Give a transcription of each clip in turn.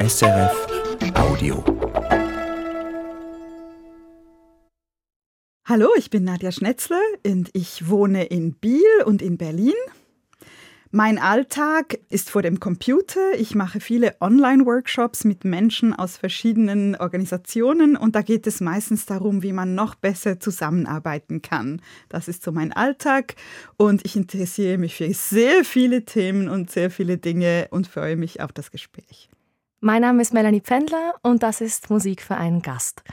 SRF Audio. Hallo, ich bin Nadja Schnetzler und ich wohne in Biel und in Berlin. Mein Alltag ist vor dem Computer. Ich mache viele Online-Workshops mit Menschen aus verschiedenen Organisationen und da geht es meistens darum, wie man noch besser zusammenarbeiten kann. Das ist so mein Alltag und ich interessiere mich für sehr viele Themen und sehr viele Dinge und freue mich auf das Gespräch. Mein Name ist Melanie Pfändler und das ist Musik für einen Gast.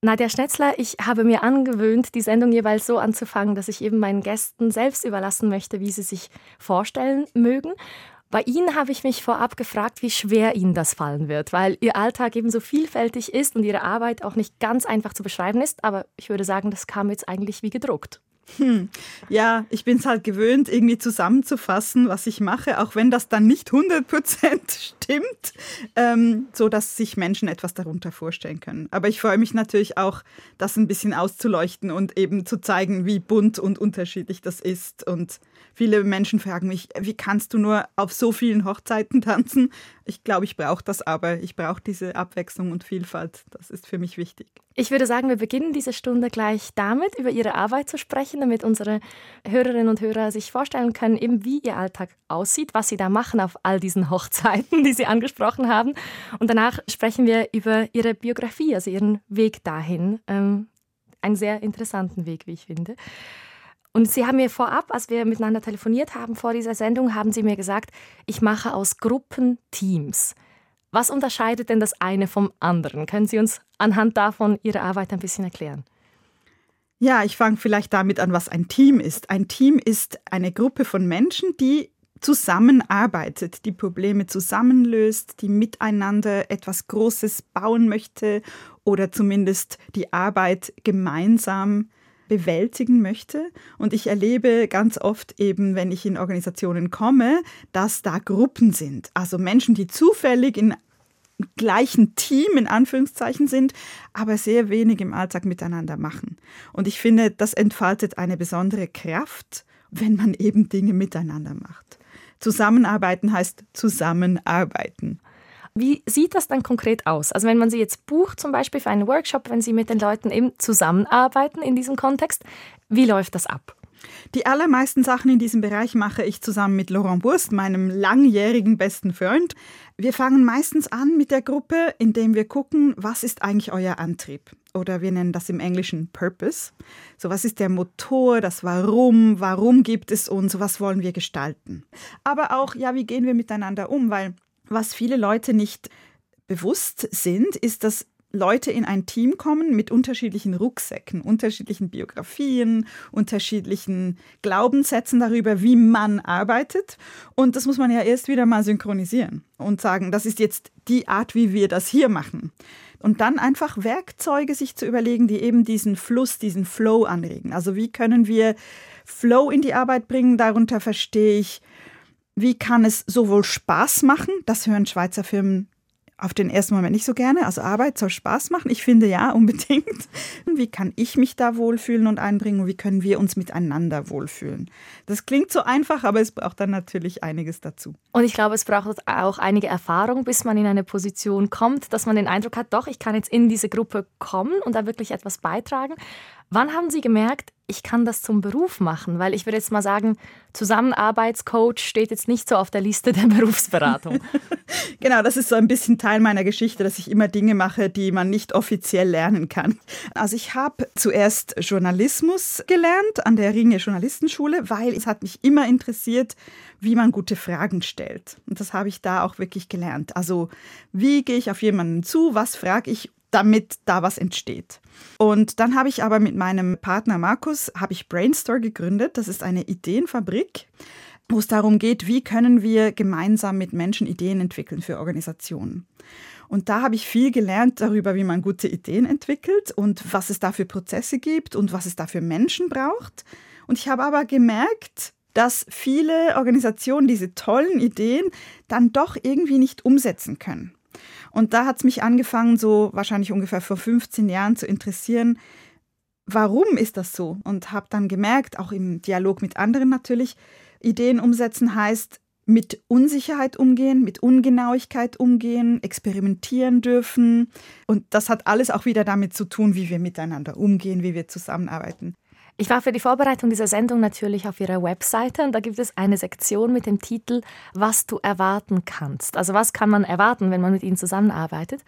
Nadja Schnetzler, ich habe mir angewöhnt, die Sendung jeweils so anzufangen, dass ich eben meinen Gästen selbst überlassen möchte, wie sie sich vorstellen mögen. Bei Ihnen habe ich mich vorab gefragt, wie schwer Ihnen das fallen wird, weil Ihr Alltag eben so vielfältig ist und Ihre Arbeit auch nicht ganz einfach zu beschreiben ist. Aber ich würde sagen, das kam jetzt eigentlich wie gedruckt. Hm. Ja, ich bin es halt gewöhnt, irgendwie zusammenzufassen, was ich mache, auch wenn das dann nicht 100% stimmt, ähm, so dass sich Menschen etwas darunter vorstellen können. Aber ich freue mich natürlich auch, das ein bisschen auszuleuchten und eben zu zeigen, wie bunt und unterschiedlich das ist. Und viele Menschen fragen mich, wie kannst du nur auf so vielen Hochzeiten tanzen? Ich glaube, ich brauche das aber. Ich brauche diese Abwechslung und Vielfalt. Das ist für mich wichtig. Ich würde sagen, wir beginnen diese Stunde gleich damit, über Ihre Arbeit zu sprechen, damit unsere Hörerinnen und Hörer sich vorstellen können, eben wie Ihr Alltag aussieht, was Sie da machen auf all diesen Hochzeiten, die Sie angesprochen haben. Und danach sprechen wir über Ihre Biografie, also Ihren Weg dahin. Ähm, einen sehr interessanten Weg, wie ich finde. Und Sie haben mir vorab, als wir miteinander telefoniert haben vor dieser Sendung, haben Sie mir gesagt, ich mache aus Gruppen Teams. Was unterscheidet denn das eine vom anderen? Können Sie uns anhand davon Ihre Arbeit ein bisschen erklären? Ja, ich fange vielleicht damit an, was ein Team ist. Ein Team ist eine Gruppe von Menschen, die zusammenarbeitet, die Probleme zusammenlöst, die miteinander etwas Großes bauen möchte oder zumindest die Arbeit gemeinsam bewältigen möchte. Und ich erlebe ganz oft eben, wenn ich in Organisationen komme, dass da Gruppen sind. Also Menschen, die zufällig in gleichen Team in Anführungszeichen sind, aber sehr wenig im Alltag miteinander machen. Und ich finde, das entfaltet eine besondere Kraft, wenn man eben Dinge miteinander macht. Zusammenarbeiten heißt zusammenarbeiten. Wie sieht das dann konkret aus? Also wenn man Sie jetzt bucht, zum Beispiel für einen Workshop, wenn Sie mit den Leuten eben zusammenarbeiten in diesem Kontext, wie läuft das ab? Die allermeisten Sachen in diesem Bereich mache ich zusammen mit Laurent Burst, meinem langjährigen besten Freund. Wir fangen meistens an mit der Gruppe, indem wir gucken, was ist eigentlich euer Antrieb? Oder wir nennen das im Englischen Purpose. So, was ist der Motor, das Warum? Warum gibt es uns? Was wollen wir gestalten? Aber auch, ja, wie gehen wir miteinander um? Weil was viele Leute nicht bewusst sind, ist, dass Leute in ein Team kommen mit unterschiedlichen Rucksäcken, unterschiedlichen Biografien, unterschiedlichen Glaubenssätzen darüber, wie man arbeitet. Und das muss man ja erst wieder mal synchronisieren und sagen, das ist jetzt die Art, wie wir das hier machen. Und dann einfach Werkzeuge sich zu überlegen, die eben diesen Fluss, diesen Flow anregen. Also wie können wir Flow in die Arbeit bringen? Darunter verstehe ich, wie kann es sowohl Spaß machen, das hören Schweizer Firmen auf den ersten Moment nicht so gerne. Also Arbeit soll Spaß machen. Ich finde ja unbedingt. Wie kann ich mich da wohlfühlen und einbringen und wie können wir uns miteinander wohlfühlen? Das klingt so einfach, aber es braucht dann natürlich einiges dazu. Und ich glaube, es braucht auch einige Erfahrung, bis man in eine Position kommt, dass man den Eindruck hat, doch, ich kann jetzt in diese Gruppe kommen und da wirklich etwas beitragen. Wann haben Sie gemerkt, ich kann das zum Beruf machen? Weil ich würde jetzt mal sagen, Zusammenarbeitscoach steht jetzt nicht so auf der Liste der Berufsberatung. genau, das ist so ein bisschen Teil meiner Geschichte, dass ich immer Dinge mache, die man nicht offiziell lernen kann. Also ich habe zuerst Journalismus gelernt an der Ringe Journalistenschule, weil es hat mich immer interessiert, wie man gute Fragen stellt. Und das habe ich da auch wirklich gelernt. Also wie gehe ich auf jemanden zu, was frage ich damit da was entsteht. Und dann habe ich aber mit meinem Partner Markus habe ich Brainstore gegründet. Das ist eine Ideenfabrik, wo es darum geht, wie können wir gemeinsam mit Menschen Ideen entwickeln für Organisationen. Und da habe ich viel gelernt darüber, wie man gute Ideen entwickelt und was es da für Prozesse gibt und was es da für Menschen braucht. Und ich habe aber gemerkt, dass viele Organisationen diese tollen Ideen dann doch irgendwie nicht umsetzen können. Und da hat es mich angefangen, so wahrscheinlich ungefähr vor 15 Jahren zu interessieren, warum ist das so? Und habe dann gemerkt, auch im Dialog mit anderen natürlich, Ideen umsetzen heißt, mit Unsicherheit umgehen, mit Ungenauigkeit umgehen, experimentieren dürfen. Und das hat alles auch wieder damit zu tun, wie wir miteinander umgehen, wie wir zusammenarbeiten. Ich war für die Vorbereitung dieser Sendung natürlich auf Ihrer Webseite und da gibt es eine Sektion mit dem Titel Was du erwarten kannst. Also was kann man erwarten, wenn man mit Ihnen zusammenarbeitet?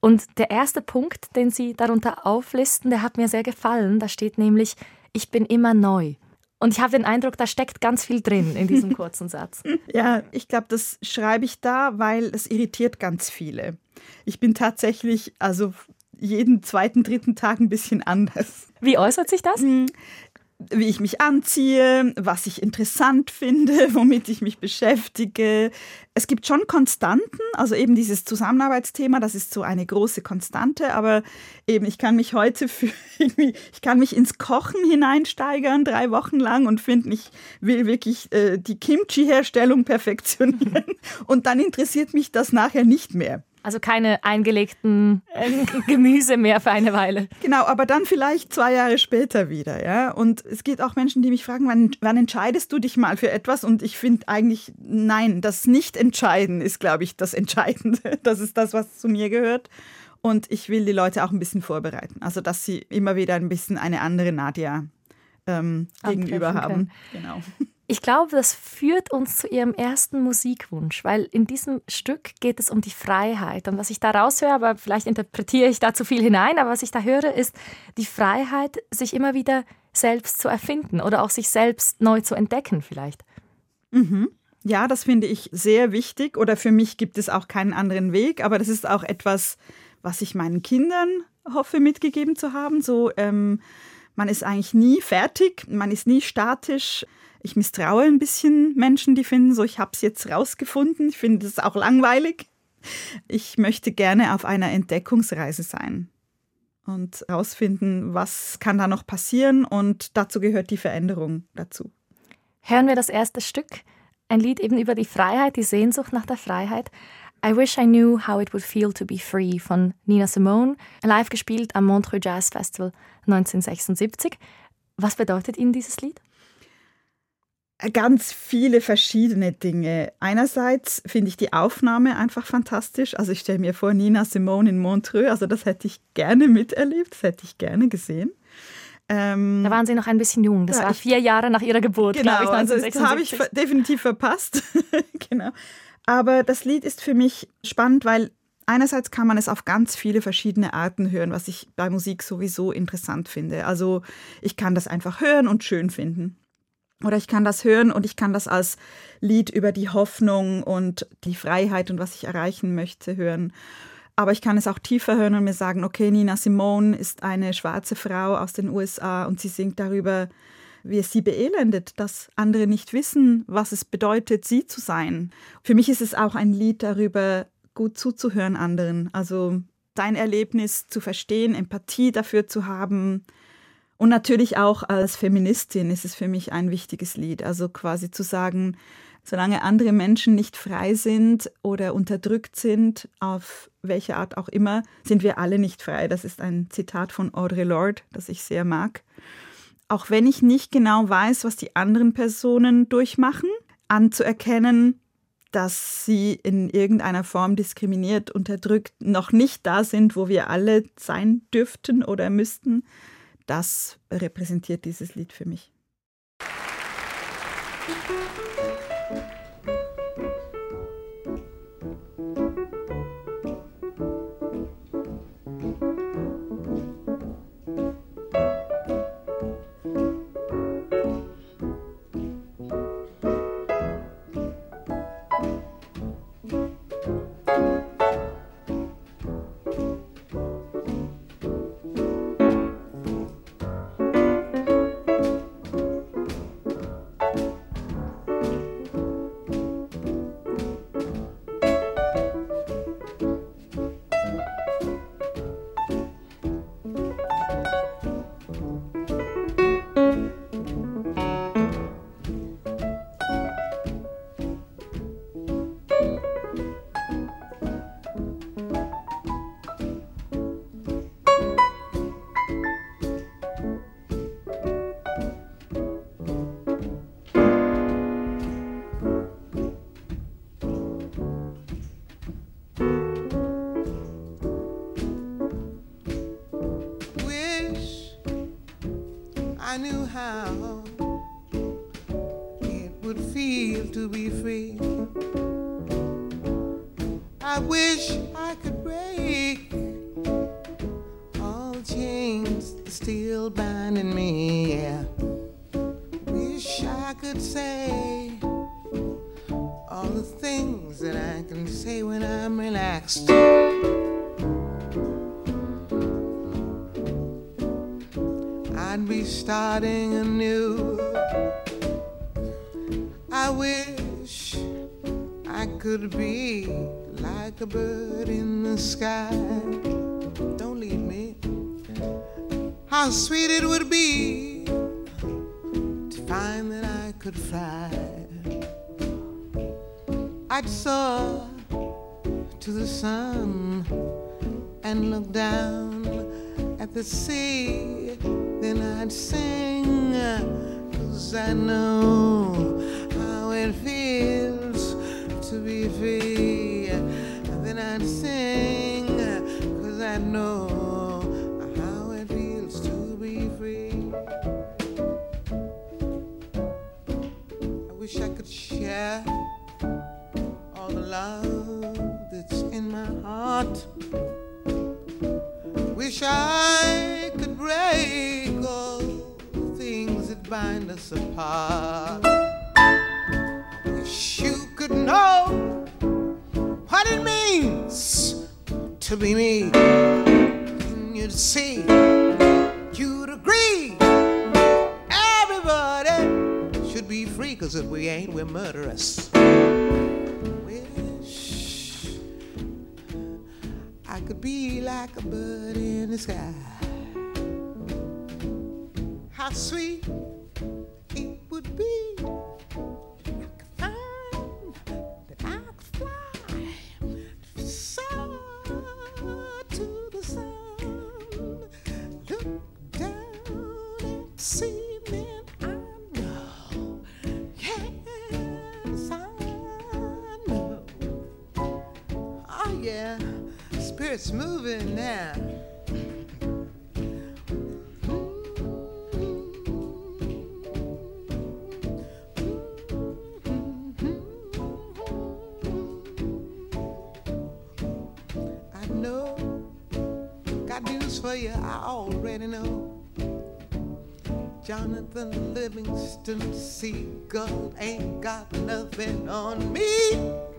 Und der erste Punkt, den Sie darunter auflisten, der hat mir sehr gefallen. Da steht nämlich, ich bin immer neu. Und ich habe den Eindruck, da steckt ganz viel drin in diesem kurzen Satz. Ja, ich glaube, das schreibe ich da, weil es irritiert ganz viele. Ich bin tatsächlich, also jeden zweiten, dritten Tag ein bisschen anders. Wie äußert sich das? Hm, wie ich mich anziehe, was ich interessant finde, womit ich mich beschäftige. Es gibt schon Konstanten, also eben dieses Zusammenarbeitsthema, das ist so eine große Konstante, aber eben ich kann mich heute für ich kann mich ins Kochen hineinsteigern, drei Wochen lang und finde, ich will wirklich äh, die Kimchi-Herstellung perfektionieren und dann interessiert mich das nachher nicht mehr. Also keine eingelegten äh, Gemüse mehr für eine Weile. Genau, aber dann vielleicht zwei Jahre später wieder, ja. Und es gibt auch Menschen, die mich fragen, wann, wann entscheidest du dich mal für etwas? Und ich finde eigentlich, nein, das Nicht-Entscheiden ist, glaube ich, das Entscheidende. Das ist das, was zu mir gehört. Und ich will die Leute auch ein bisschen vorbereiten. Also, dass sie immer wieder ein bisschen eine andere Nadja ähm, gegenüber haben. Genau. Ich glaube, das führt uns zu ihrem ersten Musikwunsch, weil in diesem Stück geht es um die Freiheit. Und was ich da raushöre, aber vielleicht interpretiere ich da zu viel hinein, aber was ich da höre, ist die Freiheit, sich immer wieder selbst zu erfinden oder auch sich selbst neu zu entdecken vielleicht. Mhm. Ja, das finde ich sehr wichtig oder für mich gibt es auch keinen anderen Weg, aber das ist auch etwas, was ich meinen Kindern hoffe mitgegeben zu haben. So, ähm, man ist eigentlich nie fertig, man ist nie statisch ich misstraue ein bisschen Menschen, die finden, so ich habe es jetzt rausgefunden. Ich finde es auch langweilig. Ich möchte gerne auf einer Entdeckungsreise sein und herausfinden, was kann da noch passieren und dazu gehört die Veränderung dazu. Hören wir das erste Stück, ein Lied eben über die Freiheit, die Sehnsucht nach der Freiheit. I Wish I Knew How It Would Feel to Be Free von Nina Simone, live gespielt am Montreux Jazz Festival 1976. Was bedeutet Ihnen dieses Lied? Ganz viele verschiedene Dinge. Einerseits finde ich die Aufnahme einfach fantastisch. Also ich stelle mir vor, Nina Simone in Montreux, also das hätte ich gerne miterlebt, das hätte ich gerne gesehen. Ähm, da waren Sie noch ein bisschen jung. Das ja, war vier Jahre nach Ihrer Geburt, genau, ich. Also das habe ich definitiv verpasst. genau. Aber das Lied ist für mich spannend, weil einerseits kann man es auf ganz viele verschiedene Arten hören, was ich bei Musik sowieso interessant finde. Also ich kann das einfach hören und schön finden. Oder ich kann das hören und ich kann das als Lied über die Hoffnung und die Freiheit und was ich erreichen möchte hören. Aber ich kann es auch tiefer hören und mir sagen, okay, Nina Simone ist eine schwarze Frau aus den USA und sie singt darüber, wie es sie beelendet, dass andere nicht wissen, was es bedeutet, sie zu sein. Für mich ist es auch ein Lied darüber, gut zuzuhören anderen. Also dein Erlebnis zu verstehen, Empathie dafür zu haben, und natürlich auch als Feministin ist es für mich ein wichtiges Lied. Also quasi zu sagen, solange andere Menschen nicht frei sind oder unterdrückt sind, auf welche Art auch immer, sind wir alle nicht frei. Das ist ein Zitat von Audre Lorde, das ich sehr mag. Auch wenn ich nicht genau weiß, was die anderen Personen durchmachen, anzuerkennen, dass sie in irgendeiner Form diskriminiert, unterdrückt, noch nicht da sind, wo wir alle sein dürften oder müssten, das repräsentiert dieses Lied für mich. knew wish down at the sea. Then I'd sing, cause I know how it feels to be free. Then I'd sing, cause I know how it feels to be free. I wish I could share all the love that's in my heart. Wish I could break all things that bind us apart. Wish you could know what it means to be me. And you'd see, you'd agree. Everybody should be free, cause if we ain't, we're murderous. I could be like a bird in the sky. How sweet it would be. Spirit's moving now. I know, got news for you. I already know. Jonathan Livingston Seagull ain't got nothing on me.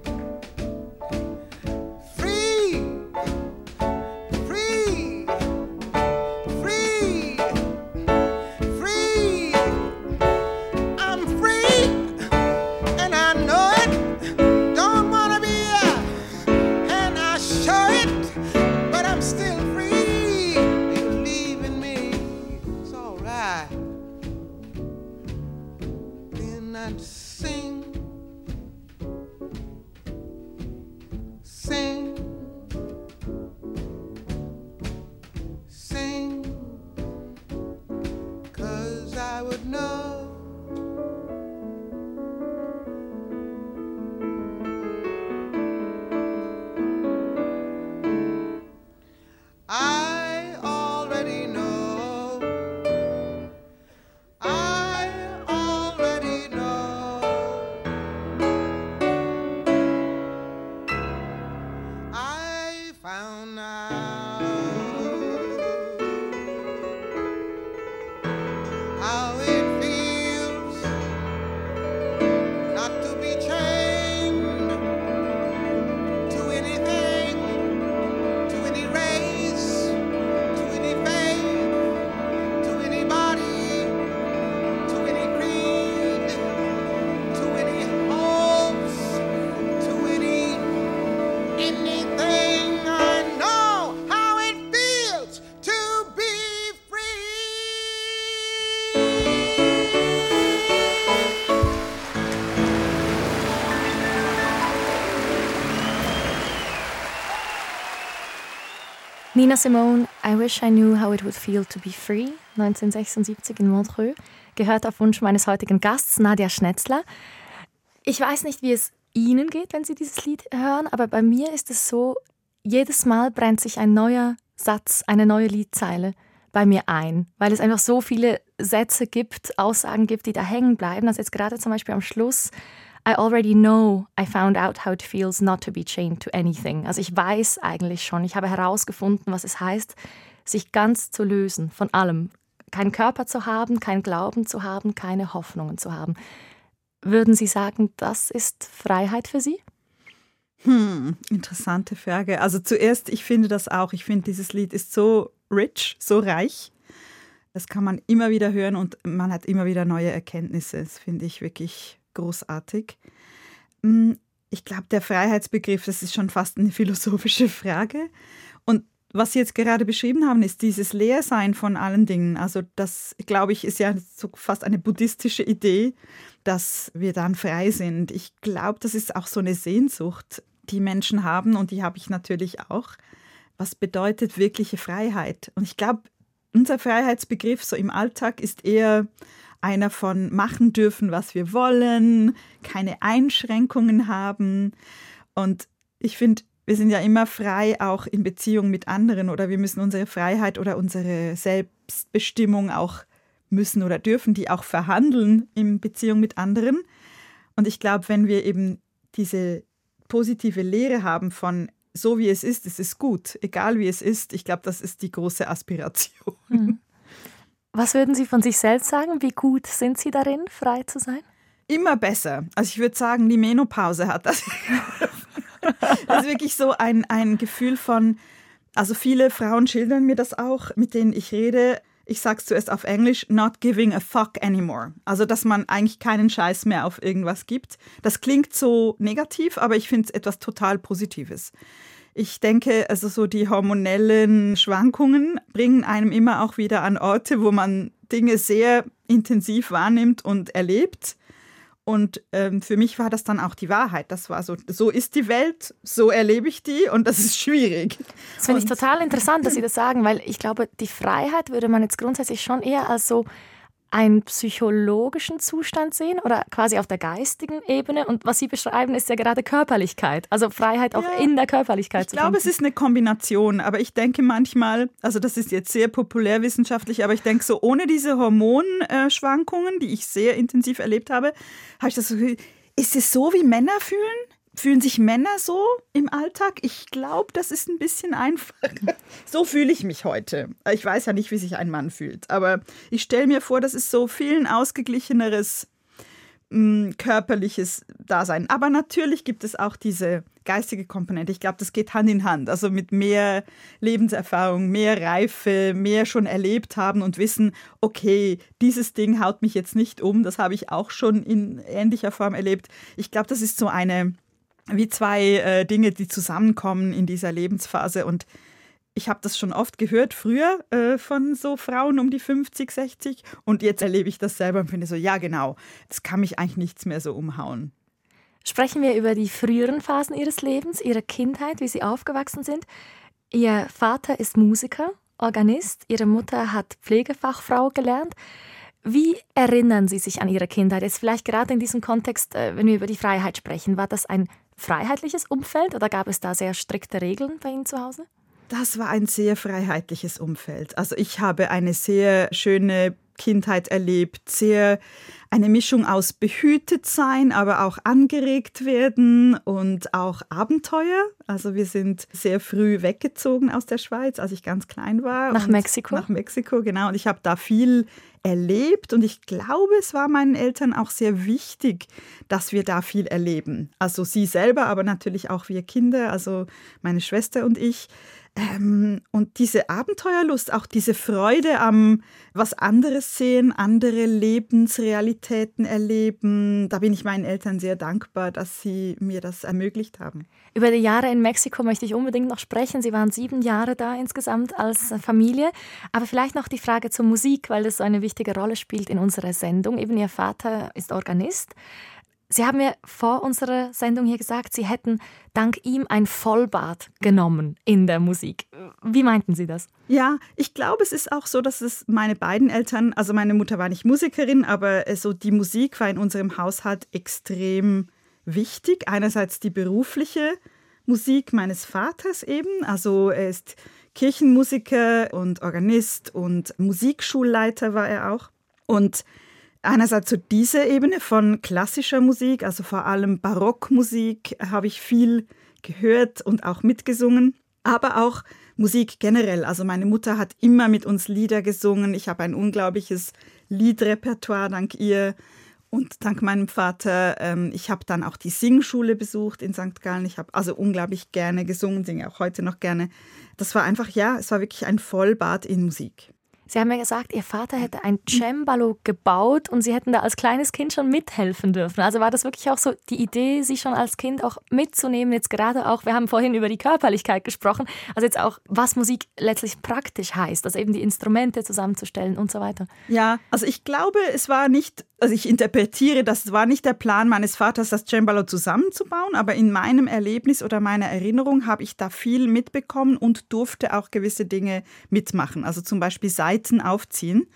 Nina Simone, I Wish I Knew How It Would Feel to Be Free, 1976 in Montreux, gehört auf Wunsch meines heutigen Gasts, Nadia Schnetzler. Ich weiß nicht, wie es Ihnen geht, wenn Sie dieses Lied hören, aber bei mir ist es so, jedes Mal brennt sich ein neuer Satz, eine neue Liedzeile bei mir ein, weil es einfach so viele Sätze gibt, Aussagen gibt, die da hängen bleiben. Also jetzt gerade zum Beispiel am Schluss, I already know I found out how it feels not to be chained to anything. Also ich weiß eigentlich schon, ich habe herausgefunden, was es heißt, sich ganz zu lösen von allem. Keinen Körper zu haben, keinen Glauben zu haben, keine Hoffnungen zu haben. Würden Sie sagen, das ist Freiheit für Sie? Hm, interessante Frage. Also zuerst, ich finde das auch. Ich finde, dieses Lied ist so rich, so reich. Das kann man immer wieder hören und man hat immer wieder neue Erkenntnisse. Das finde ich wirklich großartig. Hm, ich glaube, der Freiheitsbegriff, das ist schon fast eine philosophische Frage. Und was Sie jetzt gerade beschrieben haben, ist dieses Leersein von allen Dingen. Also das, glaube ich, ist ja so fast eine buddhistische Idee, dass wir dann frei sind. Ich glaube, das ist auch so eine Sehnsucht, die Menschen haben und die habe ich natürlich auch. Was bedeutet wirkliche Freiheit? Und ich glaube, unser Freiheitsbegriff so im Alltag ist eher einer von machen dürfen, was wir wollen, keine Einschränkungen haben. Und ich finde, wir sind ja immer frei, auch in Beziehung mit anderen, oder wir müssen unsere Freiheit oder unsere Selbstbestimmung auch müssen oder dürfen die auch verhandeln in Beziehung mit anderen. Und ich glaube, wenn wir eben diese positive Lehre haben von so wie es ist, es ist gut, egal wie es ist, ich glaube, das ist die große Aspiration. Hm. Was würden Sie von sich selbst sagen? Wie gut sind Sie darin, frei zu sein? Immer besser. Also ich würde sagen, die Menopause hat das. das ist wirklich so ein, ein Gefühl von, also viele Frauen schildern mir das auch, mit denen ich rede, ich sage es zuerst auf Englisch, not giving a fuck anymore. Also, dass man eigentlich keinen Scheiß mehr auf irgendwas gibt. Das klingt so negativ, aber ich finde es etwas total Positives. Ich denke, also so die hormonellen Schwankungen bringen einem immer auch wieder an Orte, wo man Dinge sehr intensiv wahrnimmt und erlebt. Und ähm, für mich war das dann auch die Wahrheit. Das war so, so ist die Welt, so erlebe ich die und das ist schwierig. Das finde ich total interessant, dass Sie das sagen, weil ich glaube, die Freiheit würde man jetzt grundsätzlich schon eher als so einen psychologischen Zustand sehen oder quasi auf der geistigen Ebene. Und was Sie beschreiben, ist ja gerade Körperlichkeit. Also Freiheit auch ja, in der Körperlichkeit ich zu Ich glaube, es ist eine Kombination. Aber ich denke manchmal, also das ist jetzt sehr populärwissenschaftlich, aber ich denke so, ohne diese Hormonschwankungen, die ich sehr intensiv erlebt habe, habe ich das so, ist es so, wie Männer fühlen? Fühlen sich Männer so im Alltag? Ich glaube, das ist ein bisschen einfacher. So fühle ich mich heute. Ich weiß ja nicht, wie sich ein Mann fühlt, aber ich stelle mir vor, das ist so viel ein ausgeglicheneres mh, mm, körperliches Dasein. Aber natürlich gibt es auch diese geistige Komponente. Ich glaube, das geht Hand in Hand. Also mit mehr Lebenserfahrung, mehr Reife, mehr schon erlebt haben und wissen, okay, dieses Ding haut mich jetzt nicht um. Das habe ich auch schon in ähnlicher Form erlebt. Ich glaube, das ist so eine wie zwei äh, Dinge, die zusammenkommen in dieser Lebensphase. Und ich habe das schon oft gehört, früher äh, von so Frauen um die 50, 60. Und jetzt erlebe ich das selber und finde so, ja genau, das kann mich eigentlich nichts mehr so umhauen. Sprechen wir über die früheren Phasen Ihres Lebens, Ihrer Kindheit, wie Sie aufgewachsen sind. Ihr Vater ist Musiker, Organist, Ihre Mutter hat Pflegefachfrau gelernt. Wie erinnern Sie sich an Ihre Kindheit? Jetzt vielleicht gerade in diesem Kontext, äh, wenn wir über die Freiheit sprechen, war das ein freiheitliches Umfeld oder gab es da sehr strikte Regeln bei Ihnen zu Hause? Das war ein sehr freiheitliches Umfeld. Also ich habe eine sehr schöne Kindheit erlebt, sehr eine Mischung aus behütet sein, aber auch angeregt werden und auch Abenteuer. Also wir sind sehr früh weggezogen aus der Schweiz, als ich ganz klein war. Nach Mexiko? Nach Mexiko, genau. Und ich habe da viel erlebt und ich glaube, es war meinen Eltern auch sehr wichtig, dass wir da viel erleben. Also sie selber, aber natürlich auch wir Kinder, also meine Schwester und ich. Ähm, und diese Abenteuerlust, auch diese Freude am was anderes sehen, andere Lebensrealitäten erleben, da bin ich meinen Eltern sehr dankbar, dass sie mir das ermöglicht haben. Über die Jahre in Mexiko möchte ich unbedingt noch sprechen. Sie waren sieben Jahre da insgesamt als Familie. Aber vielleicht noch die Frage zur Musik, weil das so eine wichtige Rolle spielt in unserer Sendung. Eben Ihr Vater ist Organist. Sie haben mir vor unserer Sendung hier gesagt, Sie hätten dank ihm ein Vollbad genommen in der Musik. Wie meinten Sie das? Ja, ich glaube, es ist auch so, dass es meine beiden Eltern, also meine Mutter war nicht Musikerin, aber so die Musik war in unserem Haushalt extrem wichtig. Einerseits die berufliche Musik meines Vaters eben, also er ist Kirchenmusiker und Organist und Musikschulleiter war er auch. Und einerseits so diese Ebene von klassischer Musik, also vor allem Barockmusik, habe ich viel gehört und auch mitgesungen, aber auch Musik generell. Also meine Mutter hat immer mit uns Lieder gesungen. Ich habe ein unglaubliches Liedrepertoire dank ihr und dank meinem Vater. Ähm, ich habe dann auch die Singschule besucht in St. Gallen. Ich habe also unglaublich gerne gesungen, singe auch heute noch gerne. Das war einfach, ja, es war wirklich ein Vollbad in Musik. Sie haben ja gesagt, Ihr Vater hätte ein Cembalo gebaut und Sie hätten da als kleines Kind schon mithelfen dürfen. Also war das wirklich auch so die Idee, Sie schon als Kind auch mitzunehmen, jetzt gerade auch, wir haben vorhin über die Körperlichkeit gesprochen, also jetzt auch, was Musik letztlich praktisch heißt, also eben die Instrumente zusammenzustellen und so weiter. Ja, also ich glaube, es war nicht, also ich interpretiere, das war nicht der Plan meines Vaters, das Cembalo zusammenzubauen, aber in meinem Erlebnis oder meiner Erinnerung habe ich da viel mitbekommen und durfte auch gewisse Dinge mitmachen. Also zum Beispiel Seiten Seiten aufziehen,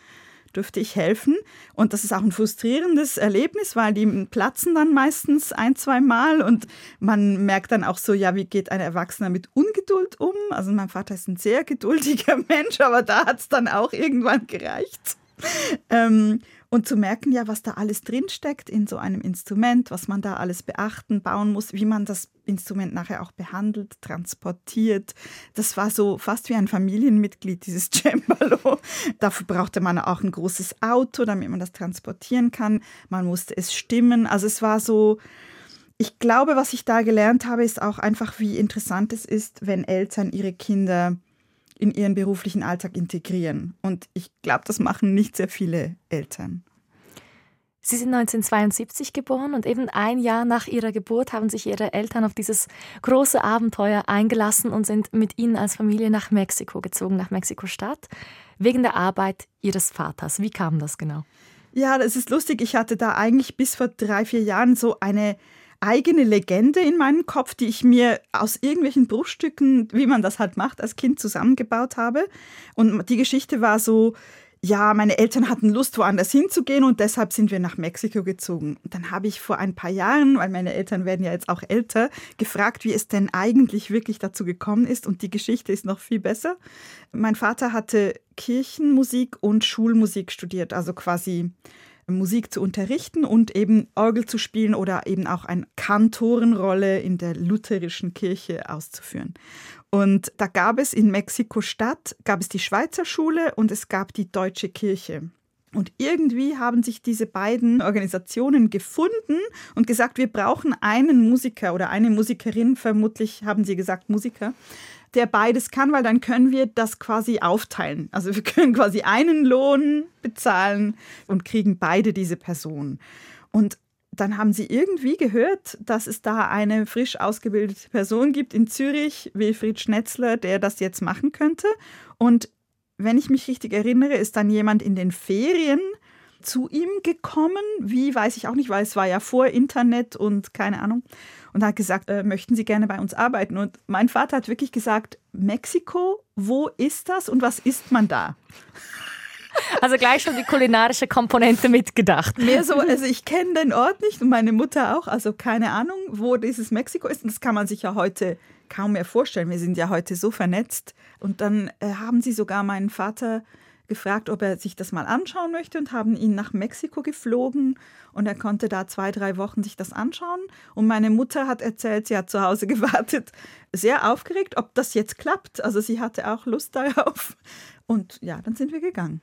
durfte ich helfen. Und das ist auch ein frustrierendes Erlebnis, weil die platzen dann meistens ein, zwei Mal und man merkt dann auch so, ja, wie geht ein Erwachsener mit Ungeduld um? Also mein Vater ist ein sehr geduldiger Mensch, aber da hat es dann auch irgendwann gereicht. Ähm, und zu merken, ja, was da alles drinsteckt in so einem Instrument, was man da alles beachten, bauen muss, wie man das Instrument nachher auch behandelt, transportiert. Das war so fast wie ein Familienmitglied, dieses Cembalo. Dafür brauchte man auch ein großes Auto, damit man das transportieren kann. Man musste es stimmen. Also es war so, ich glaube, was ich da gelernt habe, ist auch einfach, wie interessant es ist, wenn Eltern ihre Kinder in ihren beruflichen Alltag integrieren. Und ich glaube, das machen nicht sehr viele Eltern. Sie sind 1972 geboren und eben ein Jahr nach Ihrer Geburt haben sich Ihre Eltern auf dieses große Abenteuer eingelassen und sind mit Ihnen als Familie nach Mexiko gezogen, nach Mexiko-Stadt, wegen der Arbeit Ihres Vaters. Wie kam das genau? Ja, das ist lustig. Ich hatte da eigentlich bis vor drei, vier Jahren so eine eigene Legende in meinem Kopf, die ich mir aus irgendwelchen Bruchstücken, wie man das halt macht, als Kind zusammengebaut habe. Und die Geschichte war so, ja, meine Eltern hatten Lust, woanders hinzugehen und deshalb sind wir nach Mexiko gezogen. dann habe ich vor ein paar Jahren, weil meine Eltern werden ja jetzt auch älter, gefragt, wie es denn eigentlich wirklich dazu gekommen ist. Und die Geschichte ist noch viel besser. Mein Vater hatte Kirchenmusik und Schulmusik studiert, also quasi Musik zu unterrichten und eben Orgel zu spielen oder eben auch eine Kantorenrolle in der lutherischen Kirche auszuführen. Und da gab es in Mexiko-Stadt, gab es die Schweizer Schule und es gab die Deutsche Kirche. Und irgendwie haben sich diese beiden Organisationen gefunden und gesagt, wir brauchen einen Musiker oder eine Musikerin, vermutlich haben sie gesagt Musiker, der beides kann, weil dann können wir das quasi aufteilen. Also wir können quasi einen Lohn bezahlen und kriegen beide diese Personen. Und dann haben sie irgendwie gehört, dass es da eine frisch ausgebildete Person gibt in Zürich, Wilfried Schnetzler, der das jetzt machen könnte. Und wenn ich mich richtig erinnere, ist dann jemand in den Ferien zu ihm gekommen. Wie, weiß ich auch nicht, weil es war ja vor Internet und keine Ahnung. Und hat gesagt, äh, möchten Sie gerne bei uns arbeiten? Und mein Vater hat wirklich gesagt, Mexiko, wo ist das und was isst man da? Also gleich schon die kulinarische Komponente mitgedacht. Mehr so, also ich kenne den Ort nicht und meine Mutter auch, also keine Ahnung, wo dieses Mexiko ist. Und das kann man sich ja heute kaum mehr vorstellen. Wir sind ja heute so vernetzt. Und dann äh, haben sie sogar meinen Vater gefragt, ob er sich das mal anschauen möchte und haben ihn nach Mexiko geflogen und er konnte da zwei, drei Wochen sich das anschauen. Und meine Mutter hat erzählt, sie hat zu Hause gewartet, sehr aufgeregt, ob das jetzt klappt. Also sie hatte auch Lust darauf. Und ja, dann sind wir gegangen.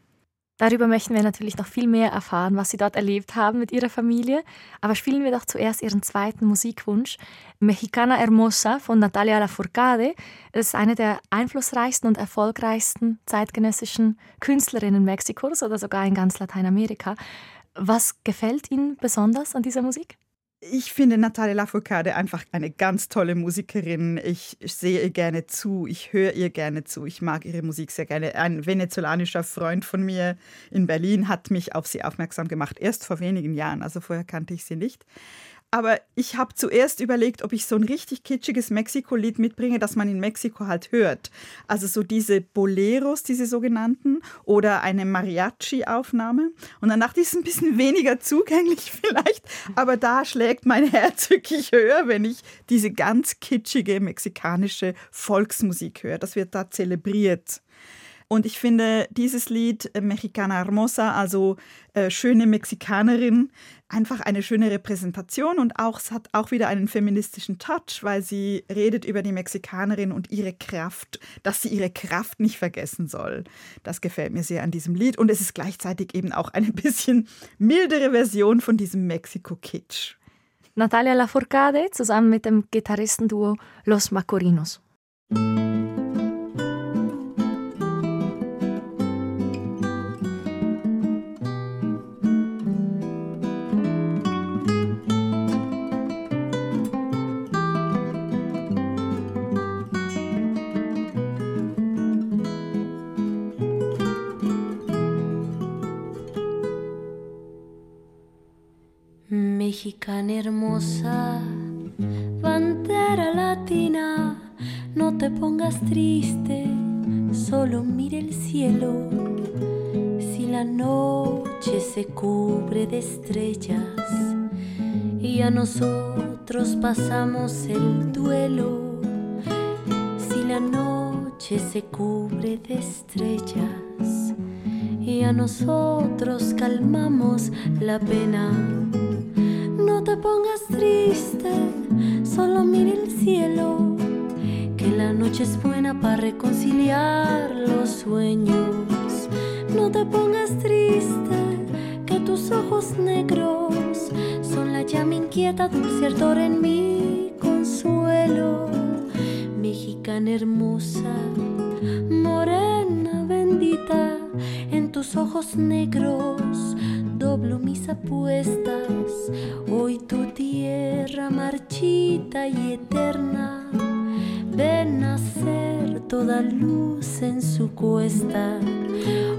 Darüber möchten wir natürlich noch viel mehr erfahren, was Sie dort erlebt haben mit Ihrer Familie. Aber spielen wir doch zuerst Ihren zweiten Musikwunsch, Mexicana Hermosa von Natalia Lafourcade. Das ist eine der einflussreichsten und erfolgreichsten zeitgenössischen Künstlerinnen Mexikos oder sogar in ganz Lateinamerika. Was gefällt Ihnen besonders an dieser Musik? Ich finde Natalia Lafourcade einfach eine ganz tolle Musikerin. Ich, sehe ihr gerne zu, ich höre ihr gerne zu, ich mag ihre Musik sehr gerne. Ein venezolanischer Freund von mir in Berlin hat mich auf sie aufmerksam gemacht, erst vor wenigen Jahren, also vorher kannte ich sie nicht. Aber ich habe zuerst überlegt, ob ich so ein richtig kitschiges Mexiko-Lied mitbringe, das man in Mexiko halt hört. Also so diese Boleros, diese sogenannten, oder eine Mariachi-Aufnahme. Und dann dachte ich, es ist ein bisschen weniger zugänglich vielleicht, aber da schlägt mein Herz wirklich höher, wenn ich diese ganz kitschige mexikanische Volksmusik höre. Das wird da zelebriert. Und ich finde dieses Lied äh, Mexicana Hermosa, also äh, schöne Mexikanerin, einfach eine schöne Repräsentation und auch, es hat auch wieder einen feministischen Touch, weil sie redet über die Mexikanerin und ihre Kraft, dass sie ihre Kraft nicht vergessen soll. Das gefällt mir sehr an diesem Lied und es ist gleichzeitig eben auch eine bisschen mildere Version von diesem Mexiko-Kitsch. Natalia Lafourcade zusammen mit dem Gitarristenduo Los Macorinos. Hermosa, bandera latina, no te pongas triste, solo mire el cielo. Si la noche se cubre de estrellas y a nosotros pasamos el duelo, si la noche se cubre de estrellas y a nosotros calmamos la pena no te pongas triste, solo mire el cielo, que la noche es buena para reconciliar los sueños. No te pongas triste, que tus ojos negros son la llama inquieta, dulce ardor en mi consuelo. Mexicana hermosa, morena bendita, en tus ojos negros doblo mis apuestas. Hoy tu tierra marchita y eterna ven a ser toda luz en su cuesta.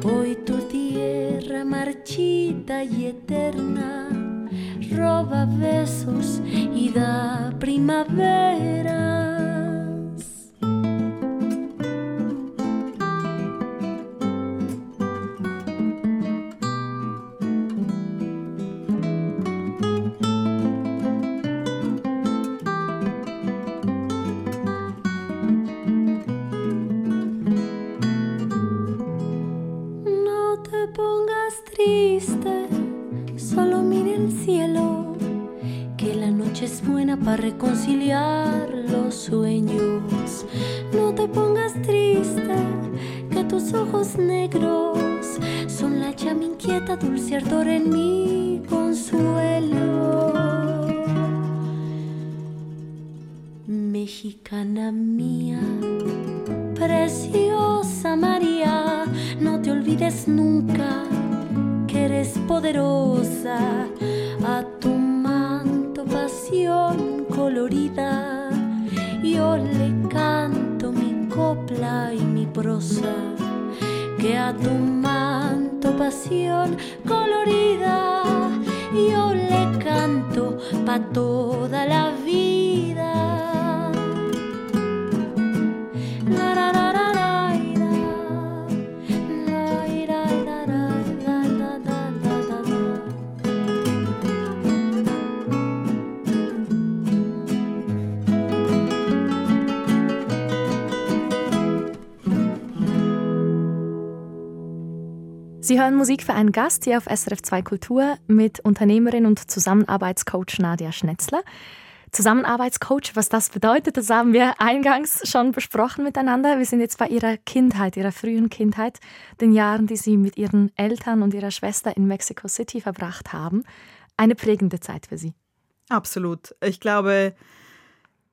Hoy tu tierra marchita y eterna roba besos y da primavera. negro Sie hören Musik für einen Gast hier auf SRF 2 Kultur mit Unternehmerin und Zusammenarbeitscoach Nadia Schnetzler. Zusammenarbeitscoach, was das bedeutet, das haben wir eingangs schon besprochen miteinander. Wir sind jetzt bei Ihrer Kindheit, Ihrer frühen Kindheit, den Jahren, die Sie mit Ihren Eltern und Ihrer Schwester in Mexico City verbracht haben. Eine prägende Zeit für Sie. Absolut. Ich glaube,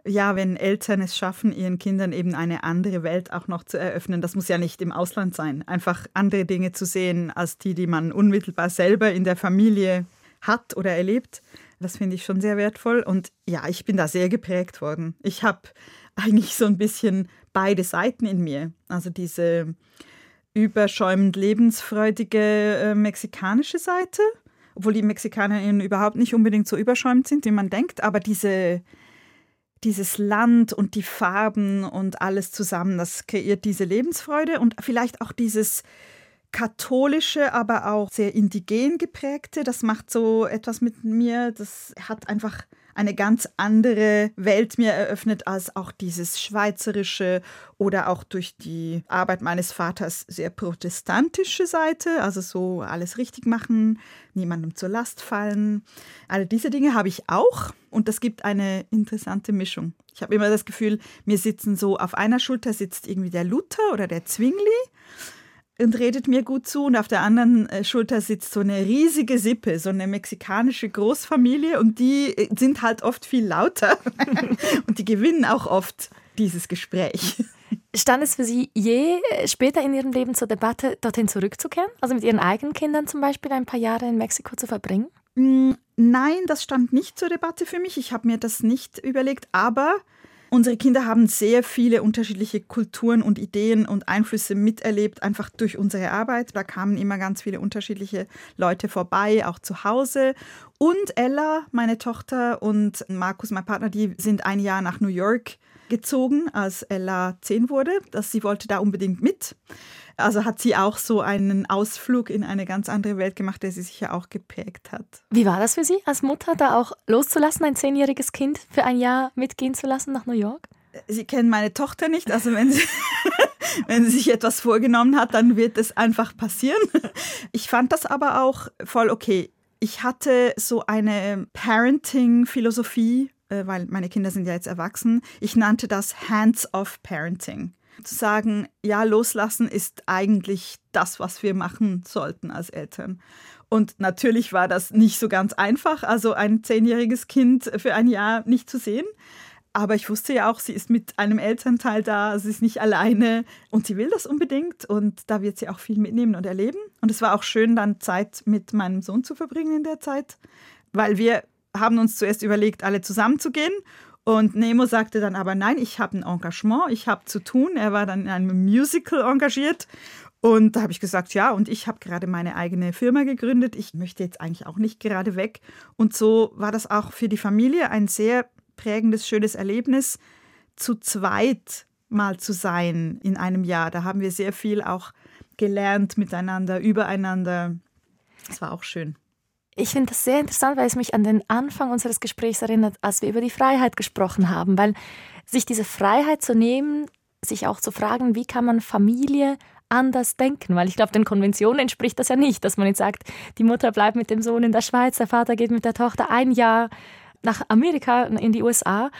ja, wenn Eltern es schaffen, ihren Kindern eben eine andere Welt auch noch zu eröffnen, das muss ja nicht im Ausland sein, einfach andere Dinge zu sehen als die, die man unmittelbar selber in der Familie hat oder erlebt. Das finde ich schon sehr wertvoll. Und ja, ich bin da sehr geprägt worden. Ich habe eigentlich so ein bisschen beide Seiten in mir. Also diese überschäumend lebensfreudige äh, mexikanische Seite obwohl die Mexikanerinnen überhaupt nicht unbedingt so überschäumt sind, wie man denkt, aber diese, dieses Land und die Farben und alles zusammen, das kreiert diese Lebensfreude und vielleicht auch dieses katholische, aber auch sehr indigen geprägte. Das macht so etwas mit mir. Das hat einfach eine ganz andere Welt mir eröffnet als auch dieses schweizerische oder auch durch die Arbeit meines Vaters sehr protestantische Seite, also so alles richtig machen, niemandem zur Last fallen. All diese Dinge habe ich auch und das gibt eine interessante Mischung. Ich habe immer das Gefühl, mir sitzen so auf einer Schulter sitzt irgendwie der Luther oder der Zwingli und redet mir gut zu und auf der anderen äh, Schulter sitzt so eine riesige Sippe, so eine mexikanische Großfamilie und die äh, sind halt oft viel lauter und die gewinnen auch oft dieses Gespräch. Stand es für Sie je äh, später in Ihrem Leben zur Debatte, dorthin zurückzukehren? Also mit Ihren eigenen Kindern zum Beispiel ein paar Jahre in Mexiko zu verbringen? Mm, nein, das stand nicht zur Debatte für mich. Ich habe mir das nicht überlegt, aber Unsere Kinder haben sehr viele unterschiedliche Kulturen und Ideen und Einflüsse miterlebt, einfach durch unsere Arbeit. Da kamen immer ganz viele unterschiedliche Leute vorbei, auch zu Hause. Und Ella, meine Tochter, und Markus, mein Partner, die sind ein Jahr nach New York gezogen, als Ella zehn wurde. Das, sie wollte da unbedingt mit. Also hat sie auch so einen Ausflug in eine ganz andere Welt gemacht, der sie sicher auch geprägt hat. Wie war das für Sie als Mutter, da auch loszulassen, ein zehnjähriges Kind für ein Jahr mitgehen zu lassen nach New York? Sie kennen meine Tochter nicht, also wenn sie, wenn sie sich etwas vorgenommen hat, dann wird es einfach passieren. Ich fand das aber auch voll okay. Ich hatte so eine Parenting-Philosophie, äh, weil meine Kinder sind ja jetzt erwachsen. Ich nannte das Hands-off Parenting zu sagen, ja, loslassen ist eigentlich das, was wir machen sollten als Eltern. Und natürlich war das nicht so ganz einfach, also ein zehnjähriges Kind für ein Jahr nicht zu sehen. Aber ich wusste ja auch, sie ist mit einem Elternteil da, sie ist nicht alleine und sie will das unbedingt und da wird sie auch viel mitnehmen und erleben. Und es war auch schön, dann Zeit mit meinem Sohn zu verbringen in der Zeit, weil wir haben uns zuerst überlegt, alle zusammenzugehen und Nemo sagte dann aber, nein, ich habe ein Engagement, ich habe zu tun. Er war dann in einem Musical engagiert. Und da habe ich gesagt, ja, und ich habe gerade meine eigene Firma gegründet. Ich möchte jetzt eigentlich auch nicht gerade weg. Und so war das auch für die Familie ein sehr prägendes, schönes Erlebnis, zu zweit mal zu sein in einem Jahr. Da haben wir sehr viel auch gelernt miteinander, übereinander. Das war auch schön. Ich finde das sehr interessant, weil es mich an den Anfang unseres Gesprächs erinnert, als wir über die Freiheit gesprochen haben, weil sich diese Freiheit zu nehmen, sich auch zu fragen, wie kann man Familie anders denken, weil ich glaube, den Konventionen entspricht das ja nicht, dass man jetzt sagt, die Mutter bleibt mit dem Sohn in der Schweiz, der Vater geht mit der Tochter ein Jahr nach Amerika, in die USA.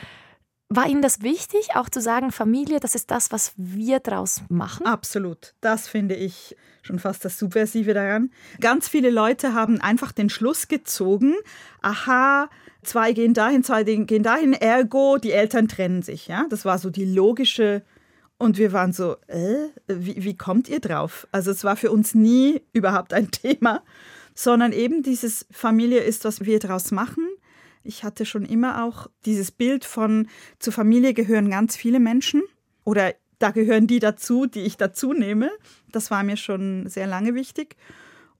War Ihnen das wichtig, auch zu sagen, Familie, das ist das, was wir daraus machen? Absolut. Das finde ich schon fast das Subversive daran. Ganz viele Leute haben einfach den Schluss gezogen, aha, zwei gehen dahin, zwei gehen dahin, ergo, die Eltern trennen sich. Ja? Das war so die logische und wir waren so, äh, wie, wie kommt ihr drauf? Also es war für uns nie überhaupt ein Thema, sondern eben dieses Familie ist, was wir daraus machen. Ich hatte schon immer auch dieses Bild von, zur Familie gehören ganz viele Menschen oder da gehören die dazu, die ich dazu nehme. Das war mir schon sehr lange wichtig.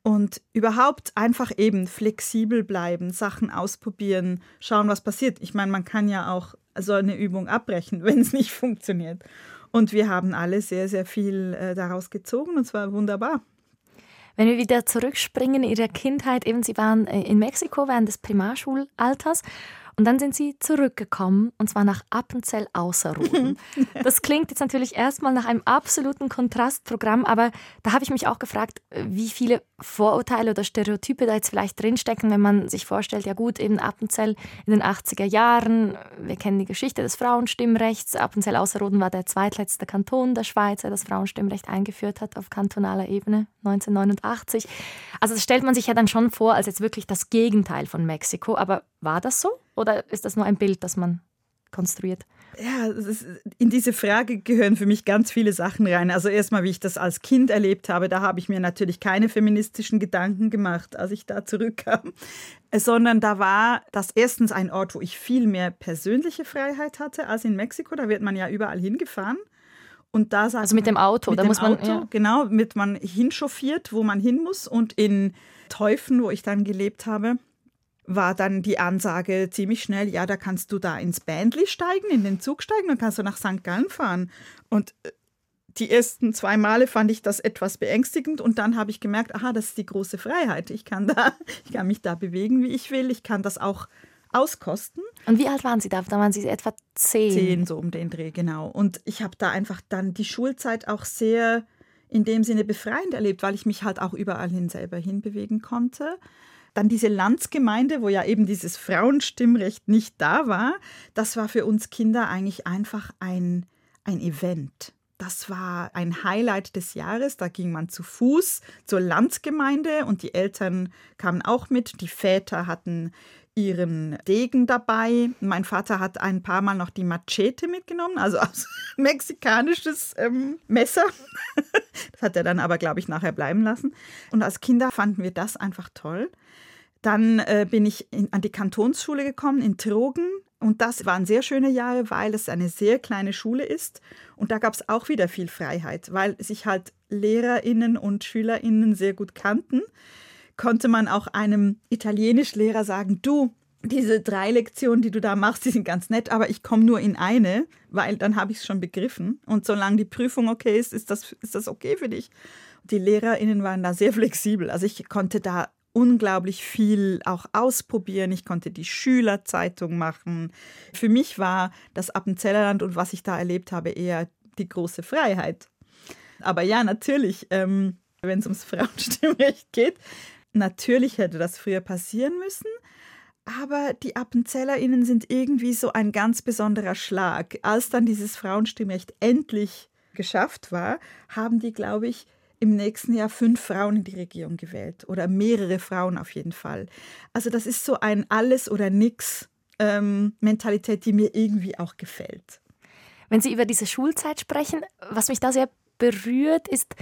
Und überhaupt einfach eben flexibel bleiben, Sachen ausprobieren, schauen, was passiert. Ich meine, man kann ja auch so eine Übung abbrechen, wenn es nicht funktioniert. Und wir haben alle sehr, sehr viel äh, daraus gezogen und zwar wunderbar. Wenn wir wieder zurückspringen in Ihre Kindheit, eben Sie waren äh, in Mexiko während des Primarschulalters und dann sind sie zurückgekommen, und zwar nach Appenzell Außerrhoden. das klingt jetzt natürlich erstmal nach einem absoluten Kontrastprogramm, aber da habe ich mich auch gefragt, wie viele Vorurteile oder Stereotype da jetzt vielleicht drinstecken, wenn man sich vorstellt, ja gut, eben Appenzell in den 80er Jahren, wir kennen die Geschichte des Frauenstimmrechts, Appenzell Außerrhoden war der zweitletzte Kanton der Schweiz, der das Frauenstimmrecht eingeführt hat auf kantonaler Ebene 1989. Also das stellt man sich ja dann schon vor als jetzt wirklich das Gegenteil von Mexiko, aber war das so? Oder ist das nur ein Bild, das man konstruiert? Ja, ist, in diese Frage gehören für mich ganz viele Sachen rein. Also erstmal, wie ich das als Kind erlebt habe, da habe ich mir natürlich keine feministischen Gedanken gemacht, als ich da zurückkam, sondern da war das erstens ein Ort, wo ich viel mehr persönliche Freiheit hatte als in Mexiko. Da wird man ja überall hingefahren. Und da sagt Also mit dem Auto, mit da dem muss man- Auto, ja. genau, mit man hinchauffiert, wo man hin muss. Und in Teufen, wo ich dann gelebt habe, war dann die Ansage ziemlich schnell, ja, da kannst du da ins Bandli steigen, in den Zug steigen, dann kannst du nach St. Gallen fahren. Und äh, die ersten zwei Male fand ich das etwas beängstigend und dann habe ich gemerkt, aha, das ist die große Freiheit. Ich kann da, ich kann mich da bewegen, wie ich will. Ich kann das auch auskosten. Und wie alt waren Sie da? Da waren Sie etwa zehn. Zehn, so um den Dreh, genau. Und ich habe da einfach dann die Schulzeit auch sehr in dem Sinne befreiend erlebt, weil ich mich halt auch überall hin selber hinbewegen konnte. Dann diese Landsgemeinde, wo ja eben dieses Frauenstimmrecht nicht da war, das war für uns Kinder eigentlich einfach ein, ein Event. Das war ein Highlight des Jahres. Da ging man zu Fuß zur Landsgemeinde und die Eltern kamen auch mit. Die Väter hatten ihren Degen dabei. Mein Vater hat ein paar Mal noch die Machete mitgenommen, also aus mexikanisches ähm, Messer. Das hat er dann aber, glaube ich, nachher bleiben lassen. Und als Kinder fanden wir das einfach toll. Dann äh, bin ich in, an die Kantonsschule gekommen in Trogen. Und das waren sehr schöne Jahre, weil es eine sehr kleine Schule ist. Und da gab es auch wieder viel Freiheit, weil sich halt LehrerInnen und SchülerInnen sehr gut kannten. Konnte man auch einem Italienischlehrer sagen, du, diese drei Lektionen, die du da machst, die sind ganz nett, aber ich komme nur in eine, weil dann habe ich es schon begriffen. Und solange die Prüfung okay ist, ist das, ist das okay für dich. Die LehrerInnen waren da sehr flexibel. Also ich konnte da unglaublich viel auch ausprobieren. Ich konnte die Schülerzeitung machen. Für mich war das Appenzellerland und was ich da erlebt habe eher die große Freiheit. Aber ja, natürlich, ähm, wenn es ums Frauenstimmrecht geht, natürlich hätte das früher passieren müssen. Aber die AppenzellerInnen sind irgendwie so ein ganz besonderer Schlag. Als dann dieses Frauenstimmrecht endlich geschafft war, haben die, glaube ich, im nächsten Jahr fünf Frauen in die Regierung gewählt oder mehrere Frauen auf jeden Fall. Also das ist so ein Alles- oder Nix-Mentalität, die mir irgendwie auch gefällt. Wenn Sie über diese Schulzeit sprechen, was mich da sehr berührt, ist,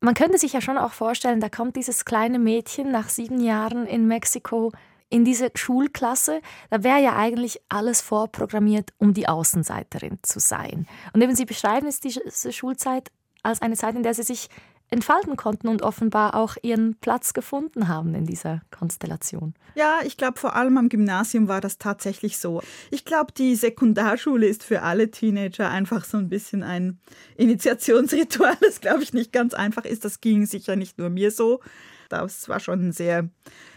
man könnte sich ja schon auch vorstellen, da kommt dieses kleine Mädchen nach sieben Jahren in Mexiko in diese Schulklasse. Da wäre ja eigentlich alles vorprogrammiert, um die Außenseiterin zu sein. Und eben Sie beschreiben es diese Schulzeit als eine Zeit, in der Sie sich entfalten konnten und offenbar auch ihren Platz gefunden haben in dieser Konstellation. Ja, ich glaube, vor allem am Gymnasium war das tatsächlich so. Ich glaube, die Sekundarschule ist für alle Teenager einfach so ein bisschen ein Initiationsritual, das, glaube ich, nicht ganz einfach ist. Das ging sicher nicht nur mir so. Das war schon sehr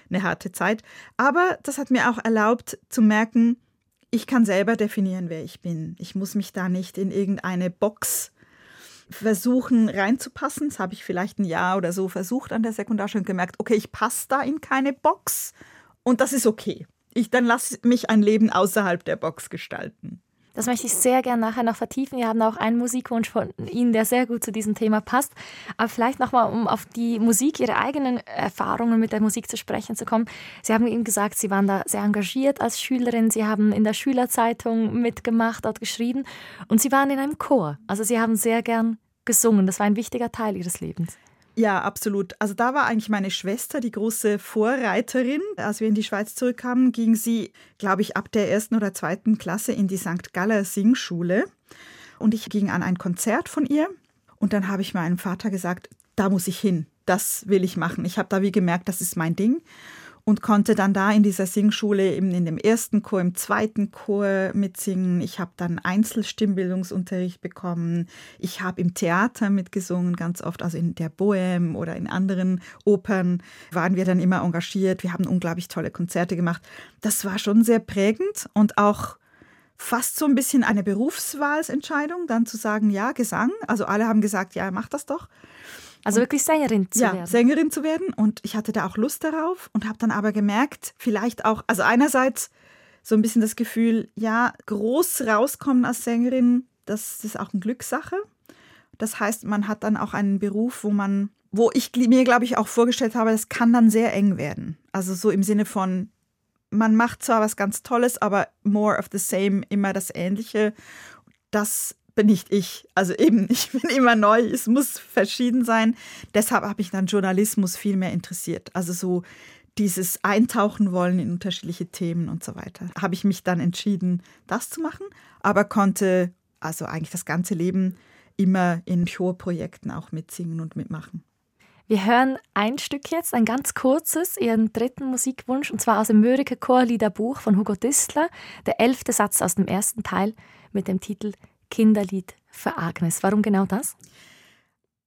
eine harte Zeit. Aber das hat mir auch erlaubt zu merken, ich kann selber definieren, wer ich bin. Ich muss mich da nicht in irgendeine Box versuchen reinzupassen. Das habe ich vielleicht ein Jahr oder so versucht an der Sekundarschule und gemerkt, okay, ich passe da in keine Box und das ist okay. Ich dann lasse mich ein Leben außerhalb der Box gestalten. Das möchte ich sehr gerne nachher noch vertiefen. Wir haben auch einen Musikwunsch von Ihnen, der sehr gut zu diesem Thema passt. Aber vielleicht nochmal, um auf die Musik, Ihre eigenen Erfahrungen mit der Musik zu sprechen zu kommen. Sie haben eben gesagt, Sie waren da sehr engagiert als Schülerin. Sie haben in der Schülerzeitung mitgemacht, dort geschrieben. Und Sie waren in einem Chor. Also Sie haben sehr gern gesungen. Das war ein wichtiger Teil Ihres Lebens. Ja, absolut. Also da war eigentlich meine Schwester die große Vorreiterin. Als wir in die Schweiz zurückkamen, ging sie, glaube ich, ab der ersten oder zweiten Klasse in die St. Galler Singschule. Und ich ging an ein Konzert von ihr. Und dann habe ich meinem Vater gesagt, da muss ich hin. Das will ich machen. Ich habe da wie gemerkt, das ist mein Ding. Und konnte dann da in dieser Singschule eben in dem ersten Chor, im zweiten Chor mitsingen. Ich habe dann Einzelstimmbildungsunterricht bekommen. Ich habe im Theater mitgesungen, ganz oft, also in der Bohème oder in anderen Opern waren wir dann immer engagiert. Wir haben unglaublich tolle Konzerte gemacht. Das war schon sehr prägend und auch fast so ein bisschen eine Berufswahlsentscheidung, dann zu sagen, ja, Gesang. Also alle haben gesagt, ja, mach das doch. Also wirklich Sängerin zu ja, werden. Sängerin zu werden. Und ich hatte da auch Lust darauf und habe dann aber gemerkt, vielleicht auch, also einerseits so ein bisschen das Gefühl, ja, groß rauskommen als Sängerin, das ist auch eine Glückssache. Das heißt, man hat dann auch einen Beruf, wo man, wo ich mir, glaube ich, auch vorgestellt habe, das kann dann sehr eng werden. Also so im Sinne von, man macht zwar was ganz Tolles, aber more of the same, immer das Ähnliche. Das bin nicht ich. Also eben, ich bin immer neu, es muss verschieden sein. Deshalb habe ich dann Journalismus viel mehr interessiert. Also so dieses Eintauchen wollen in unterschiedliche Themen und so weiter. Habe ich mich dann entschieden, das zu machen, aber konnte also eigentlich das ganze Leben immer in Chorprojekten auch mitsingen und mitmachen. Wir hören ein Stück jetzt, ein ganz kurzes, Ihren dritten Musikwunsch, und zwar aus dem Mörike Chorliederbuch von Hugo Distler, der elfte Satz aus dem ersten Teil mit dem Titel Kinderlied für Agnes. Warum genau das?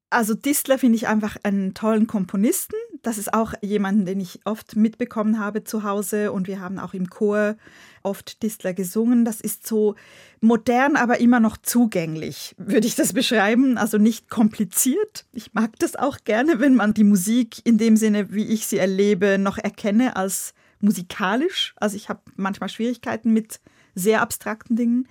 Also Distler finde ich einfach einen tollen Komponisten. Das ist auch jemanden, den ich oft mitbekommen habe zu Hause und wir haben auch im Chor oft Distler gesungen. Das ist so modern, aber immer noch zugänglich, würde ich das beschreiben. Also nicht kompliziert. Ich mag das auch gerne, wenn man die Musik in dem Sinne, wie ich sie erlebe, noch erkenne als musikalisch. Also ich habe manchmal Schwierigkeiten mit sehr abstrakten Dingen.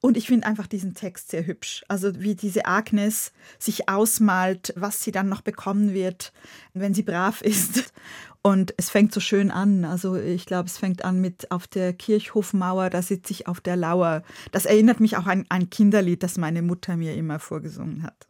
Und ich finde einfach diesen Text sehr hübsch. Also wie diese Agnes sich ausmalt, was sie dann noch bekommen wird, wenn sie brav ist. Und es fängt so schön an. Also ich glaube, es fängt an mit auf der Kirchhofmauer, da sitze ich auf der Lauer. Das erinnert mich auch an ein Kinderlied, das meine Mutter mir immer vorgesungen hat.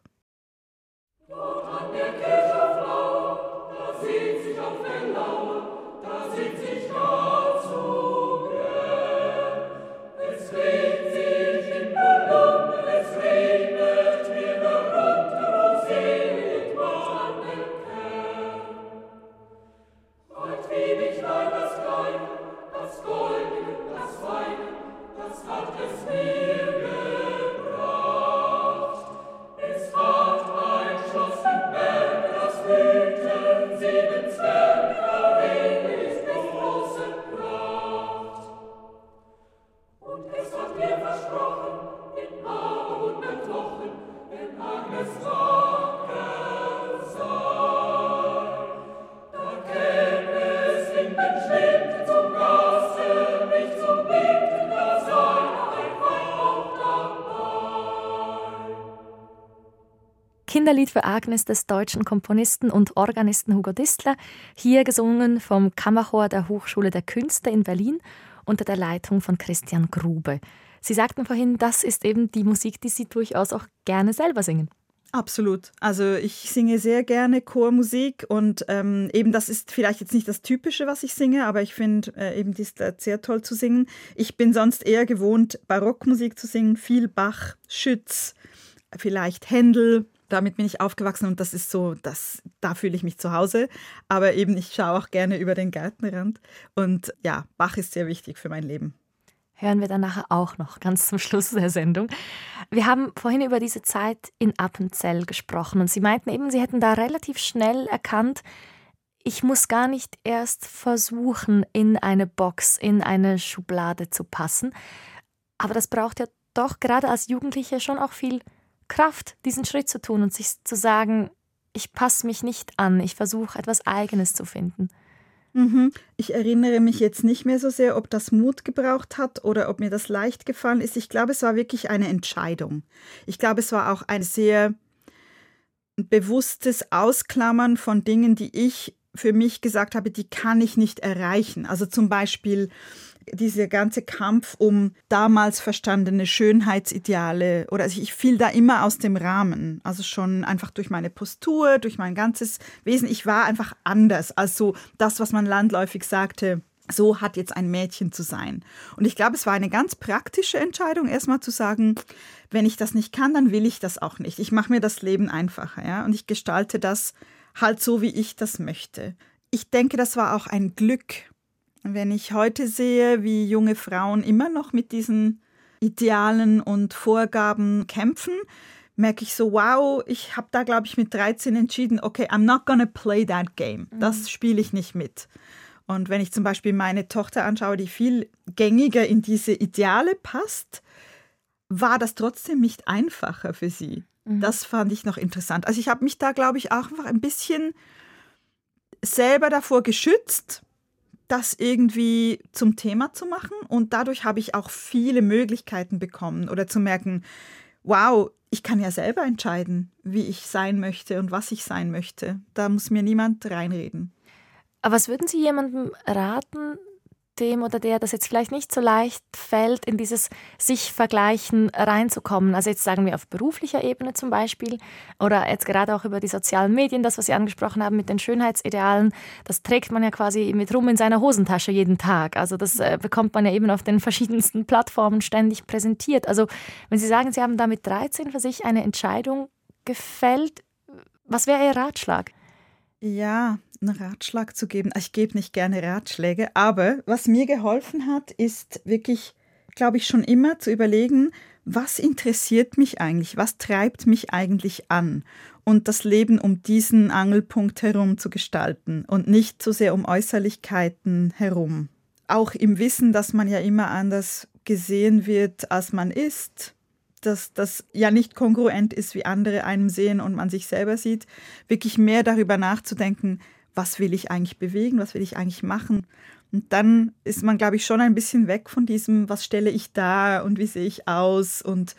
Kinderlied für Agnes des deutschen Komponisten und Organisten Hugo Distler, hier gesungen vom Kammerchor der Hochschule der Künste in Berlin unter der Leitung von Christian Grube. Sie sagten vorhin, das ist eben die Musik, die Sie durchaus auch gerne selber singen. Absolut. Also ich singe sehr gerne Chormusik und ähm, eben das ist vielleicht jetzt nicht das Typische, was ich singe, aber ich finde äh, eben dies sehr toll zu singen. Ich bin sonst eher gewohnt, Barockmusik zu singen, viel Bach, Schütz, vielleicht Händel, damit bin ich aufgewachsen und das ist so, das, da fühle ich mich zu Hause. Aber eben, ich schaue auch gerne über den Gartenrand. Und ja, Bach ist sehr wichtig für mein Leben. Hören wir dann nachher auch noch, ganz zum Schluss der Sendung. Wir haben vorhin über diese Zeit in Appenzell gesprochen und Sie meinten eben, Sie hätten da relativ schnell erkannt, ich muss gar nicht erst versuchen, in eine Box, in eine Schublade zu passen. Aber das braucht ja doch gerade als Jugendliche schon auch viel Kraft, diesen Schritt zu tun und sich zu sagen, ich passe mich nicht an, ich versuche etwas Eigenes zu finden. Mhm. Ich erinnere mich jetzt nicht mehr so sehr, ob das Mut gebraucht hat oder ob mir das leicht gefallen ist. Ich glaube, es war wirklich eine Entscheidung. Ich glaube, es war auch ein sehr bewusstes Ausklammern von Dingen, die ich für mich gesagt habe, die kann ich nicht erreichen. Also zum Beispiel dieser ganze Kampf um damals verstandene Schönheitsideale oder also ich fiel da immer aus dem Rahmen. Also schon einfach durch meine Postur, durch mein ganzes Wesen. Ich war einfach anders als so das, was man landläufig sagte. So hat jetzt ein Mädchen zu sein. Und ich glaube, es war eine ganz praktische Entscheidung, erstmal zu sagen, wenn ich das nicht kann, dann will ich das auch nicht. Ich mache mir das Leben einfacher, ja, und ich gestalte das halt so, wie ich das möchte. Ich denke, das war auch ein Glück, wenn ich heute sehe, wie junge Frauen immer noch mit diesen Idealen und Vorgaben kämpfen, merke ich so, wow, ich habe da, glaube ich, mit 13 entschieden, okay, I'm not gonna play that game. Das mhm. spiele ich nicht mit. Und wenn ich zum Beispiel meine Tochter anschaue, die viel gängiger in diese Ideale passt, war das trotzdem nicht einfacher für sie. Mhm. Das fand ich noch interessant. Also ich habe mich da, glaube ich, auch einfach ein bisschen selber davor geschützt, das irgendwie zum Thema zu machen. Und dadurch habe ich auch viele Möglichkeiten bekommen oder zu merken, wow, ich kann ja selber entscheiden, wie ich sein möchte und was ich sein möchte. Da muss mir niemand reinreden. Aber was würden Sie jemandem raten, dem oder der das jetzt vielleicht nicht so leicht fällt, in dieses sich vergleichen reinzukommen. Also jetzt sagen wir auf beruflicher Ebene zum Beispiel oder jetzt gerade auch über die sozialen Medien, das, was Sie angesprochen haben mit den Schönheitsidealen, das trägt man ja quasi mit rum in seiner Hosentasche jeden Tag. Also das äh, bekommt man ja eben auf den verschiedensten Plattformen ständig präsentiert. Also wenn Sie sagen, Sie haben da mit 13 für sich eine Entscheidung gefällt, was wäre Ihr Ratschlag? Ja, einen Ratschlag zu geben. Ich gebe nicht gerne Ratschläge, aber was mir geholfen hat, ist wirklich, glaube ich, schon immer zu überlegen, was interessiert mich eigentlich, was treibt mich eigentlich an und das Leben um diesen Angelpunkt herum zu gestalten und nicht so sehr um Äußerlichkeiten herum. Auch im Wissen, dass man ja immer anders gesehen wird, als man ist, dass das ja nicht kongruent ist, wie andere einem sehen und man sich selber sieht, wirklich mehr darüber nachzudenken, was will ich eigentlich bewegen, was will ich eigentlich machen. Und dann ist man, glaube ich, schon ein bisschen weg von diesem, was stelle ich da und wie sehe ich aus und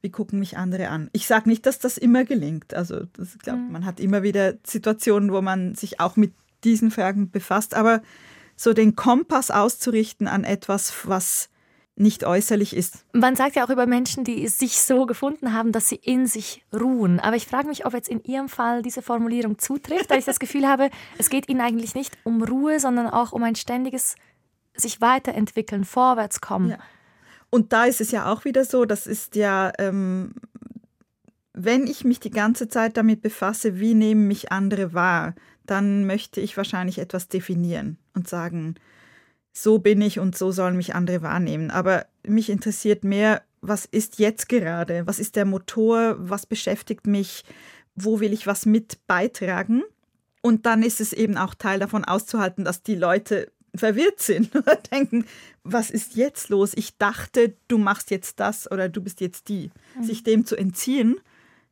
wie gucken mich andere an. Ich sage nicht, dass das immer gelingt. Also ich glaube, mhm. man hat immer wieder Situationen, wo man sich auch mit diesen Fragen befasst, aber so den Kompass auszurichten an etwas, was nicht äußerlich ist. Man sagt ja auch über Menschen, die sich so gefunden haben, dass sie in sich ruhen. Aber ich frage mich, ob jetzt in Ihrem Fall diese Formulierung zutrifft, weil ich das Gefühl habe, es geht Ihnen eigentlich nicht um Ruhe, sondern auch um ein ständiges sich weiterentwickeln, vorwärtskommen. Ja. Und da ist es ja auch wieder so, das ist ja, ähm, wenn ich mich die ganze Zeit damit befasse, wie nehmen mich andere wahr, dann möchte ich wahrscheinlich etwas definieren und sagen, so bin ich und so sollen mich andere wahrnehmen. Aber mich interessiert mehr, was ist jetzt gerade? Was ist der Motor? Was beschäftigt mich? Wo will ich was mit beitragen? Und dann ist es eben auch Teil davon auszuhalten, dass die Leute verwirrt sind oder denken, was ist jetzt los? Ich dachte, du machst jetzt das oder du bist jetzt die. Mhm. Sich dem zu entziehen,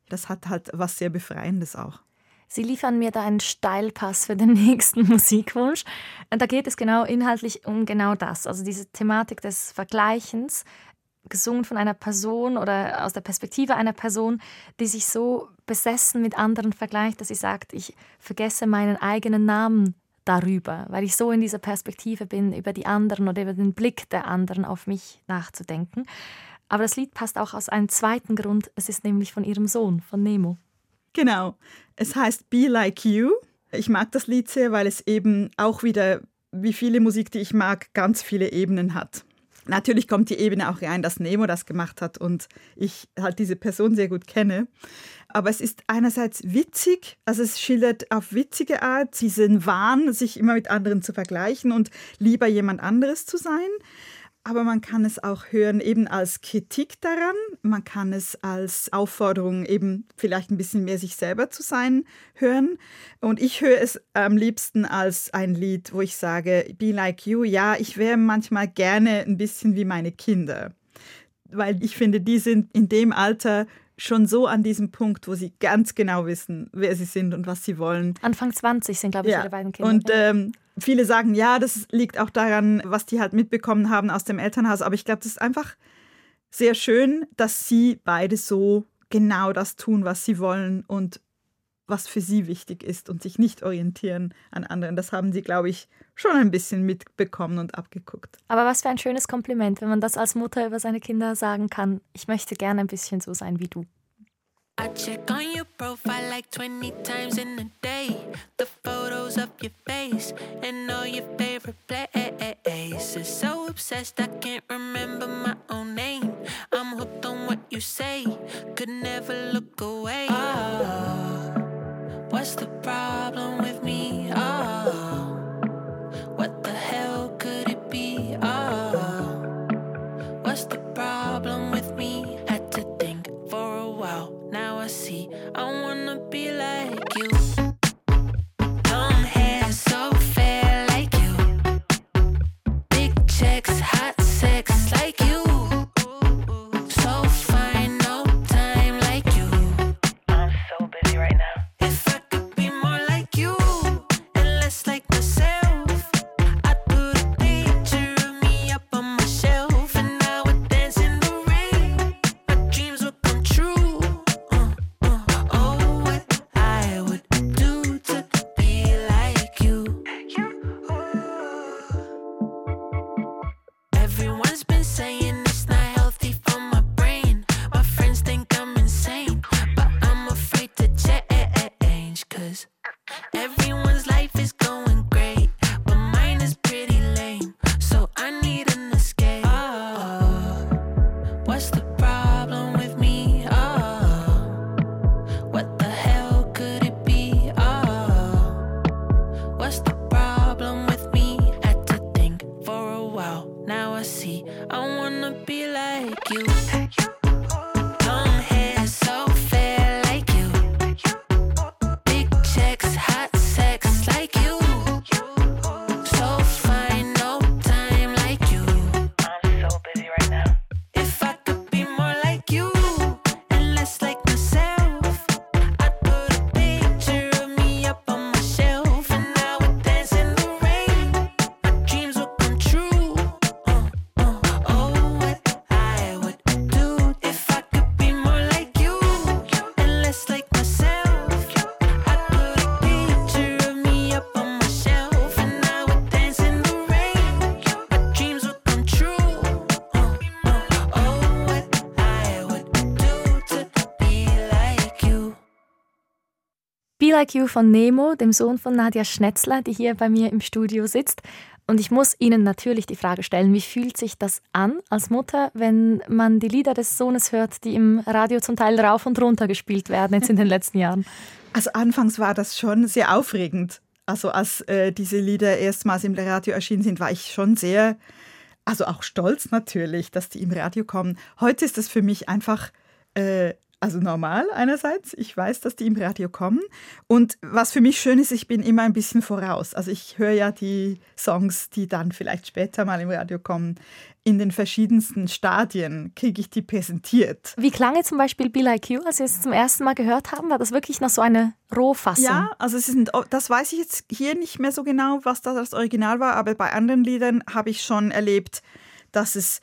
das hat halt was sehr Befreiendes auch. Sie liefern mir da einen Steilpass für den nächsten Musikwunsch. Da geht es genau inhaltlich um genau das, also diese Thematik des Vergleichens, gesungen von einer Person oder aus der Perspektive einer Person, die sich so besessen mit anderen vergleicht, dass sie sagt, ich vergesse meinen eigenen Namen darüber, weil ich so in dieser Perspektive bin, über die anderen oder über den Blick der anderen auf mich nachzudenken. Aber das Lied passt auch aus einem zweiten Grund, es ist nämlich von ihrem Sohn, von Nemo. Genau. Es heißt Be Like You. Ich mag das Lied sehr, weil es eben auch wieder, wie viele Musik, die ich mag, ganz viele Ebenen hat. Natürlich kommt die Ebene auch rein, dass Nemo das gemacht hat und ich halt diese Person sehr gut kenne. Aber es ist einerseits witzig, also es schildert auf witzige Art diesen Wahn, sich immer mit anderen zu vergleichen und lieber jemand anderes zu sein aber man kann es auch hören eben als Kritik daran, man kann es als Aufforderung eben vielleicht ein bisschen mehr sich selber zu sein hören. Und ich höre es am liebsten als ein Lied, wo ich sage, Be Like You, ja, ich wäre manchmal gerne ein bisschen wie meine Kinder, weil ich finde, die sind in dem Alter schon so an diesem Punkt, wo sie ganz genau wissen, wer sie sind und was sie wollen. Anfang 20 sind, glaube ich, ja. ihre beiden Kinder. Und ähm, viele sagen, ja, das liegt auch daran, was die halt mitbekommen haben aus dem Elternhaus. Aber ich glaube, das ist einfach sehr schön, dass sie beide so genau das tun, was sie wollen und was für sie wichtig ist und sich nicht orientieren an anderen. Das haben sie, glaube ich, schon ein bisschen mitbekommen und abgeguckt. Aber was für ein schönes Kompliment, wenn man das als Mutter über seine Kinder sagen kann. Ich möchte gerne ein bisschen so sein wie du. I check on your profile like 20 times in a day. The photos of your face and all your favorite places. So obsessed I can't remember my own name. I'm hooked on what you say, could never look away. Oh, what's the problem with me? Oh, You von Nemo, dem Sohn von Nadja Schnetzler, die hier bei mir im Studio sitzt. Und ich muss Ihnen natürlich die Frage stellen, wie fühlt sich das an als Mutter, wenn man die Lieder des Sohnes hört, die im Radio zum Teil rauf und runter gespielt werden jetzt in den letzten Jahren? Also anfangs war das schon sehr aufregend. Also als äh, diese Lieder erstmals im Radio erschienen sind, war ich schon sehr, also auch stolz natürlich, dass die im Radio kommen. Heute ist das für mich einfach äh, also normal einerseits. Ich weiß, dass die im Radio kommen. Und was für mich schön ist, ich bin immer ein bisschen voraus. Also ich höre ja die Songs, die dann vielleicht später mal im Radio kommen. In den verschiedensten Stadien kriege ich die präsentiert. Wie klang jetzt zum Beispiel Be Like You, als Sie es zum ersten Mal gehört haben? War das wirklich noch so eine Rohfassung? Ja, also es sind, das weiß ich jetzt hier nicht mehr so genau, was da das Original war, aber bei anderen Liedern habe ich schon erlebt, dass es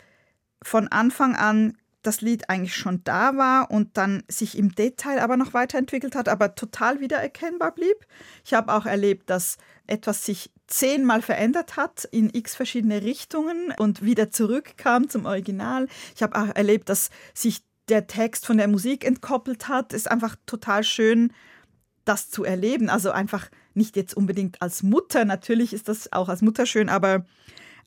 von Anfang an das Lied eigentlich schon da war und dann sich im Detail aber noch weiterentwickelt hat, aber total wiedererkennbar blieb. Ich habe auch erlebt, dass etwas sich zehnmal verändert hat in x verschiedene Richtungen und wieder zurückkam zum Original. Ich habe auch erlebt, dass sich der Text von der Musik entkoppelt hat. Ist einfach total schön, das zu erleben. Also einfach nicht jetzt unbedingt als Mutter, natürlich ist das auch als Mutter schön, aber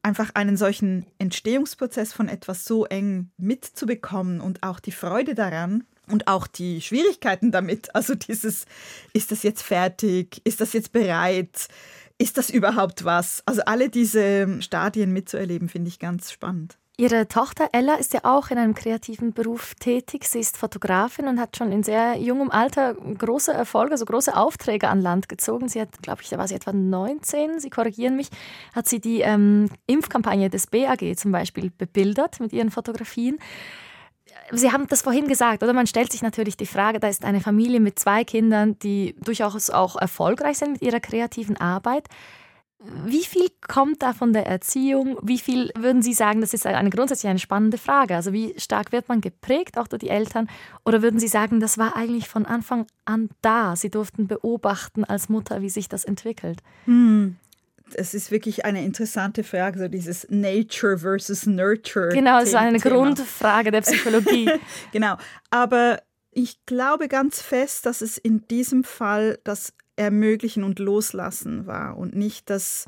einfach einen solchen Entstehungsprozess von etwas so eng mitzubekommen und auch die Freude daran und auch die Schwierigkeiten damit. Also dieses, ist das jetzt fertig? Ist das jetzt bereit? Ist das überhaupt was? Also alle diese Stadien mitzuerleben, finde ich ganz spannend. Ihre Tochter Ella ist ja auch in einem kreativen Beruf tätig. Sie ist Fotografin und hat schon in sehr jungem Alter große Erfolge, also große Aufträge an Land gezogen. Sie hat, glaube ich, da war sie etwa 19, Sie korrigieren mich, hat sie die ähm, Impfkampagne des BAG zum Beispiel bebildert mit ihren Fotografien. Sie haben das vorhin gesagt, oder? Man stellt sich natürlich die Frage, da ist eine Familie mit zwei Kindern, die durchaus auch erfolgreich sind mit ihrer kreativen Arbeit. Wie viel kommt da von der Erziehung? Wie viel würden Sie sagen, das ist eine grundsätzlich eine spannende Frage. Also wie stark wird man geprägt, auch durch die Eltern? Oder würden Sie sagen, das war eigentlich von Anfang an da? Sie durften beobachten als Mutter, wie sich das entwickelt. Hm. Es ist wirklich eine interessante Frage, so dieses Nature versus Nurture. Genau, es ist eine Thema. Grundfrage der Psychologie. genau, aber ich glaube ganz fest, dass es in diesem Fall das Ermöglichen und Loslassen war und nicht das.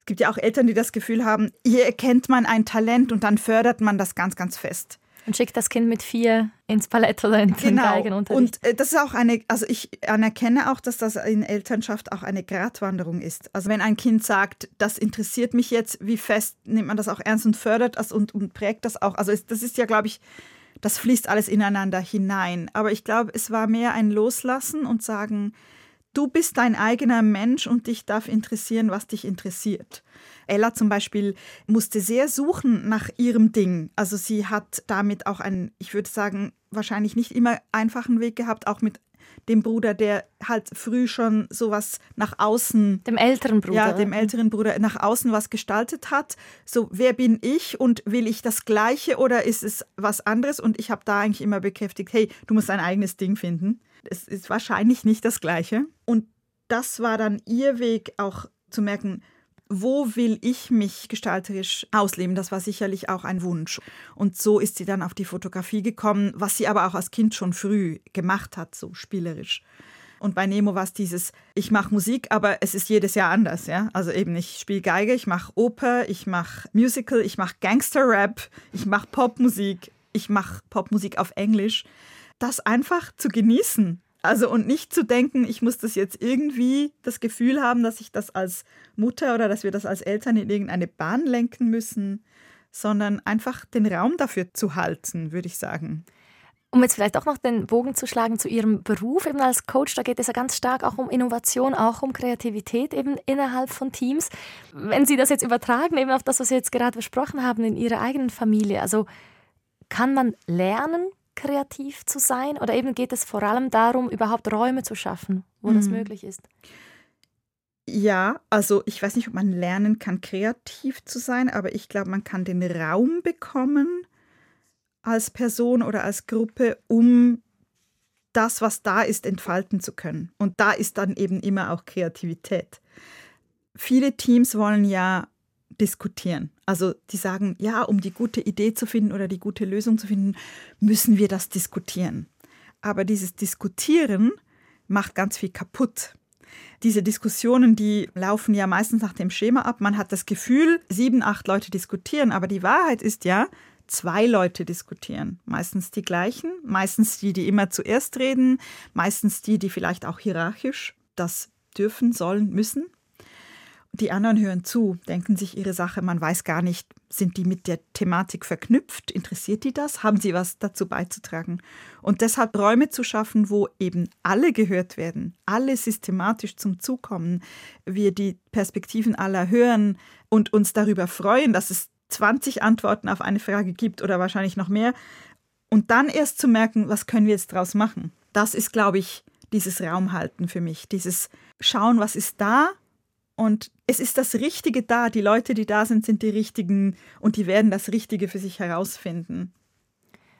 Es gibt ja auch Eltern, die das Gefühl haben, hier erkennt man ein Talent und dann fördert man das ganz, ganz fest. Und schickt das Kind mit vier ins Ballett oder in den genau. Geigenunterricht. Und äh, das ist auch eine, also ich anerkenne auch, dass das in Elternschaft auch eine Gratwanderung ist. Also wenn ein Kind sagt, das interessiert mich jetzt, wie fest nimmt man das auch ernst und fördert das und, und prägt das auch. Also das ist ja, glaube ich, das fließt alles ineinander hinein. Aber ich glaube, es war mehr ein Loslassen und sagen, Du bist dein eigener Mensch und dich darf interessieren, was dich interessiert. Ella zum Beispiel musste sehr suchen nach ihrem Ding. Also sie hat damit auch einen, ich würde sagen, wahrscheinlich nicht immer einfachen Weg gehabt, auch mit dem Bruder, der halt früh schon sowas nach außen. Dem älteren Bruder. Ja, dem älteren Bruder nach außen was gestaltet hat. So, wer bin ich und will ich das Gleiche oder ist es was anderes? Und ich habe da eigentlich immer bekräftigt, hey, du musst dein eigenes Ding finden. Es ist wahrscheinlich nicht das Gleiche. Und das war dann ihr Weg auch zu merken, wo will ich mich gestalterisch ausleben? Das war sicherlich auch ein Wunsch. Und so ist sie dann auf die Fotografie gekommen, was sie aber auch als Kind schon früh gemacht hat, so spielerisch. Und bei Nemo war es dieses, ich mache Musik, aber es ist jedes Jahr anders, ja. Also eben, ich spiele Geige, ich mache Oper, ich mache Musical, ich mache Gangster-Rap, ich mache Popmusik, ich mache Popmusik auf Englisch. Das einfach zu genießen also und nicht zu denken, ich muss das jetzt irgendwie das Gefühl haben, dass ich das als Mutter oder dass wir das als Eltern in irgendeine Bahn lenken müssen, sondern einfach den Raum dafür zu halten, würde ich sagen. Um jetzt vielleicht auch noch den Bogen zu schlagen zu Ihrem Beruf eben als Coach, da geht es ja ganz stark auch um Innovation, auch um Kreativität eben innerhalb von Teams. Wenn Sie das jetzt übertragen, eben auf das, was Sie jetzt gerade besprochen haben in Ihrer eigenen Familie, also kann man lernen, kreativ zu sein? Oder eben geht es vor allem darum, überhaupt Räume zu schaffen, wo mhm. das möglich ist? Ja, also ich weiß nicht, ob man lernen kann, kreativ zu sein, aber ich glaube, man kann den Raum bekommen als Person oder als Gruppe, um das, was da ist, entfalten zu können. Und da ist dann eben immer auch Kreativität. Viele Teams wollen ja diskutieren. Also die sagen, ja, um die gute Idee zu finden oder die gute Lösung zu finden, müssen wir das diskutieren. Aber dieses Diskutieren macht ganz viel kaputt. Diese Diskussionen, die laufen ja meistens nach dem Schema ab. Man hat das Gefühl, sieben, acht Leute diskutieren, aber die Wahrheit ist ja, zwei Leute diskutieren. Meistens die gleichen, meistens die, die immer zuerst reden, meistens die, die vielleicht auch hierarchisch das dürfen, sollen, müssen. Die anderen hören zu, denken sich ihre Sache, man weiß gar nicht, sind die mit der Thematik verknüpft, interessiert die das, haben sie was dazu beizutragen. Und deshalb Räume zu schaffen, wo eben alle gehört werden, alle systematisch zum Zug kommen, wir die Perspektiven aller hören und uns darüber freuen, dass es 20 Antworten auf eine Frage gibt oder wahrscheinlich noch mehr. Und dann erst zu merken, was können wir jetzt draus machen. Das ist, glaube ich, dieses Raumhalten für mich, dieses Schauen, was ist da und es ist das Richtige da. Die Leute, die da sind, sind die Richtigen und die werden das Richtige für sich herausfinden.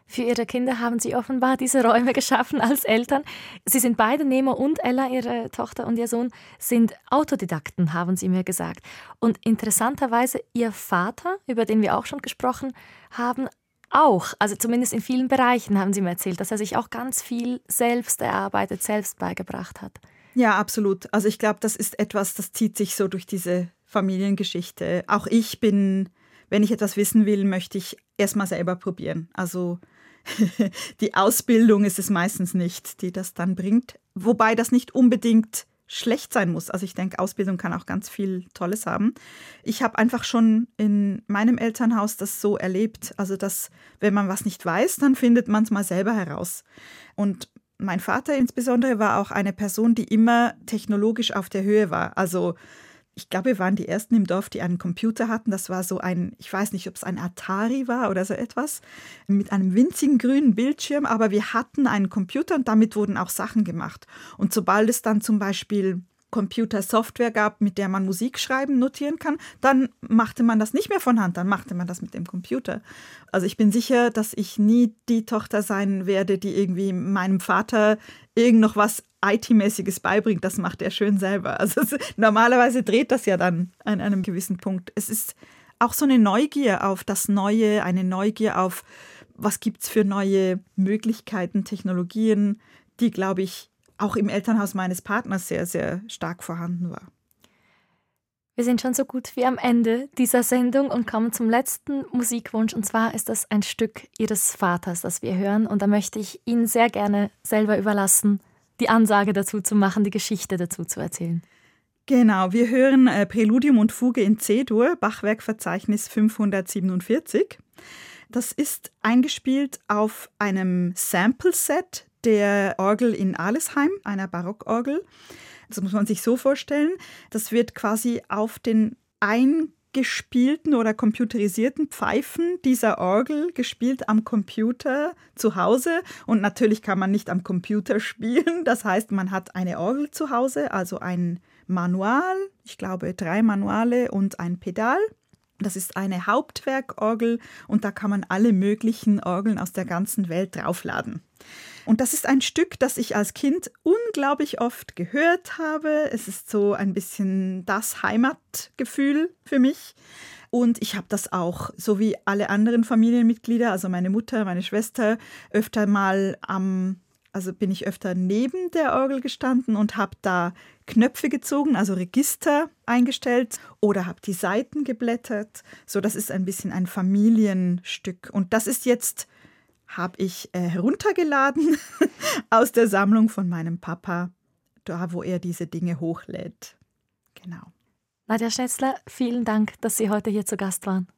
Für Ihre Kinder haben Sie offenbar diese Räume geschaffen als Eltern. Sie sind beide, Nemo und Ella, Ihre Tochter und Ihr Sohn, sind Autodidakten, haben Sie mir gesagt. Und interessanterweise Ihr Vater, über den wir auch schon gesprochen haben, auch, also zumindest in vielen Bereichen haben Sie mir erzählt, dass er sich auch ganz viel selbst erarbeitet, selbst beigebracht hat. Ja, absolut. Also ich glaube, das ist etwas, das zieht sich so durch diese Familiengeschichte. Auch ich bin, wenn ich etwas wissen will, möchte ich erstmal selber probieren. Also die Ausbildung ist es meistens nicht, die das dann bringt. Wobei das nicht unbedingt schlecht sein muss. Also ich denke, Ausbildung kann auch ganz viel Tolles haben. Ich habe einfach schon in meinem Elternhaus das so erlebt, also dass wenn man was nicht weiß, dann findet man es mal selber heraus. Und mein Vater insbesondere war auch eine Person, die immer technologisch auf der Höhe war. Also ich glaube, wir waren die Ersten im Dorf, die einen Computer hatten. Das war so ein, ich weiß nicht, ob es ein Atari war oder so etwas, mit einem winzigen grünen Bildschirm, aber wir hatten einen Computer und damit wurden auch Sachen gemacht. Und sobald es dann zum Beispiel Computersoftware gab, mit der man Musik schreiben, notieren kann, dann machte man das nicht mehr von Hand, dann machte man das mit dem Computer. Also ich bin sicher, dass ich nie die Tochter sein werde, die irgendwie meinem Vater irgend noch was IT-mäßiges beibringt. Das macht er schön selber. Also es, normalerweise dreht das ja dann an einem gewissen Punkt. Es ist auch so eine Neugier auf das Neue, eine Neugier auf, was gibt es für neue Möglichkeiten, Technologien, die, glaube ich, auch im Elternhaus meines Partners sehr, sehr stark vorhanden war. Wir sind schon so gut wie am Ende dieser Sendung und kommen zum letzten Musikwunsch. Und zwar ist das ein Stück Ihres Vaters, das wir hören. Und da möchte ich Ihnen sehr gerne selber überlassen, die Ansage dazu zu machen, die Geschichte dazu zu erzählen. Genau, wir hören äh, Präludium und Fuge in C-Dur, Bachwerkverzeichnis 547. Das ist eingespielt auf einem Sample-Set der Orgel in Alesheim, einer Barockorgel. Das muss man sich so vorstellen. Das wird quasi auf den eingespielten oder computerisierten Pfeifen dieser Orgel gespielt am Computer zu Hause. Und natürlich kann man nicht am Computer spielen. Das heißt, man hat eine Orgel zu Hause, also ein Manual, ich glaube drei Manuale und ein Pedal. Das ist eine Hauptwerkorgel und da kann man alle möglichen Orgeln aus der ganzen Welt draufladen. Und das ist ein Stück, das ich als Kind unglaublich oft gehört habe. Es ist so ein bisschen das Heimatgefühl für mich. Und ich habe das auch, so wie alle anderen Familienmitglieder, also meine Mutter, meine Schwester, öfter mal am, also bin ich öfter neben der Orgel gestanden und habe da Knöpfe gezogen, also Register eingestellt oder habe die Seiten geblättert. So, das ist ein bisschen ein Familienstück. Und das ist jetzt habe ich äh, heruntergeladen aus der Sammlung von meinem Papa, da wo er diese Dinge hochlädt. Genau. Nadja Schnetzler, vielen Dank, dass Sie heute hier zu Gast waren.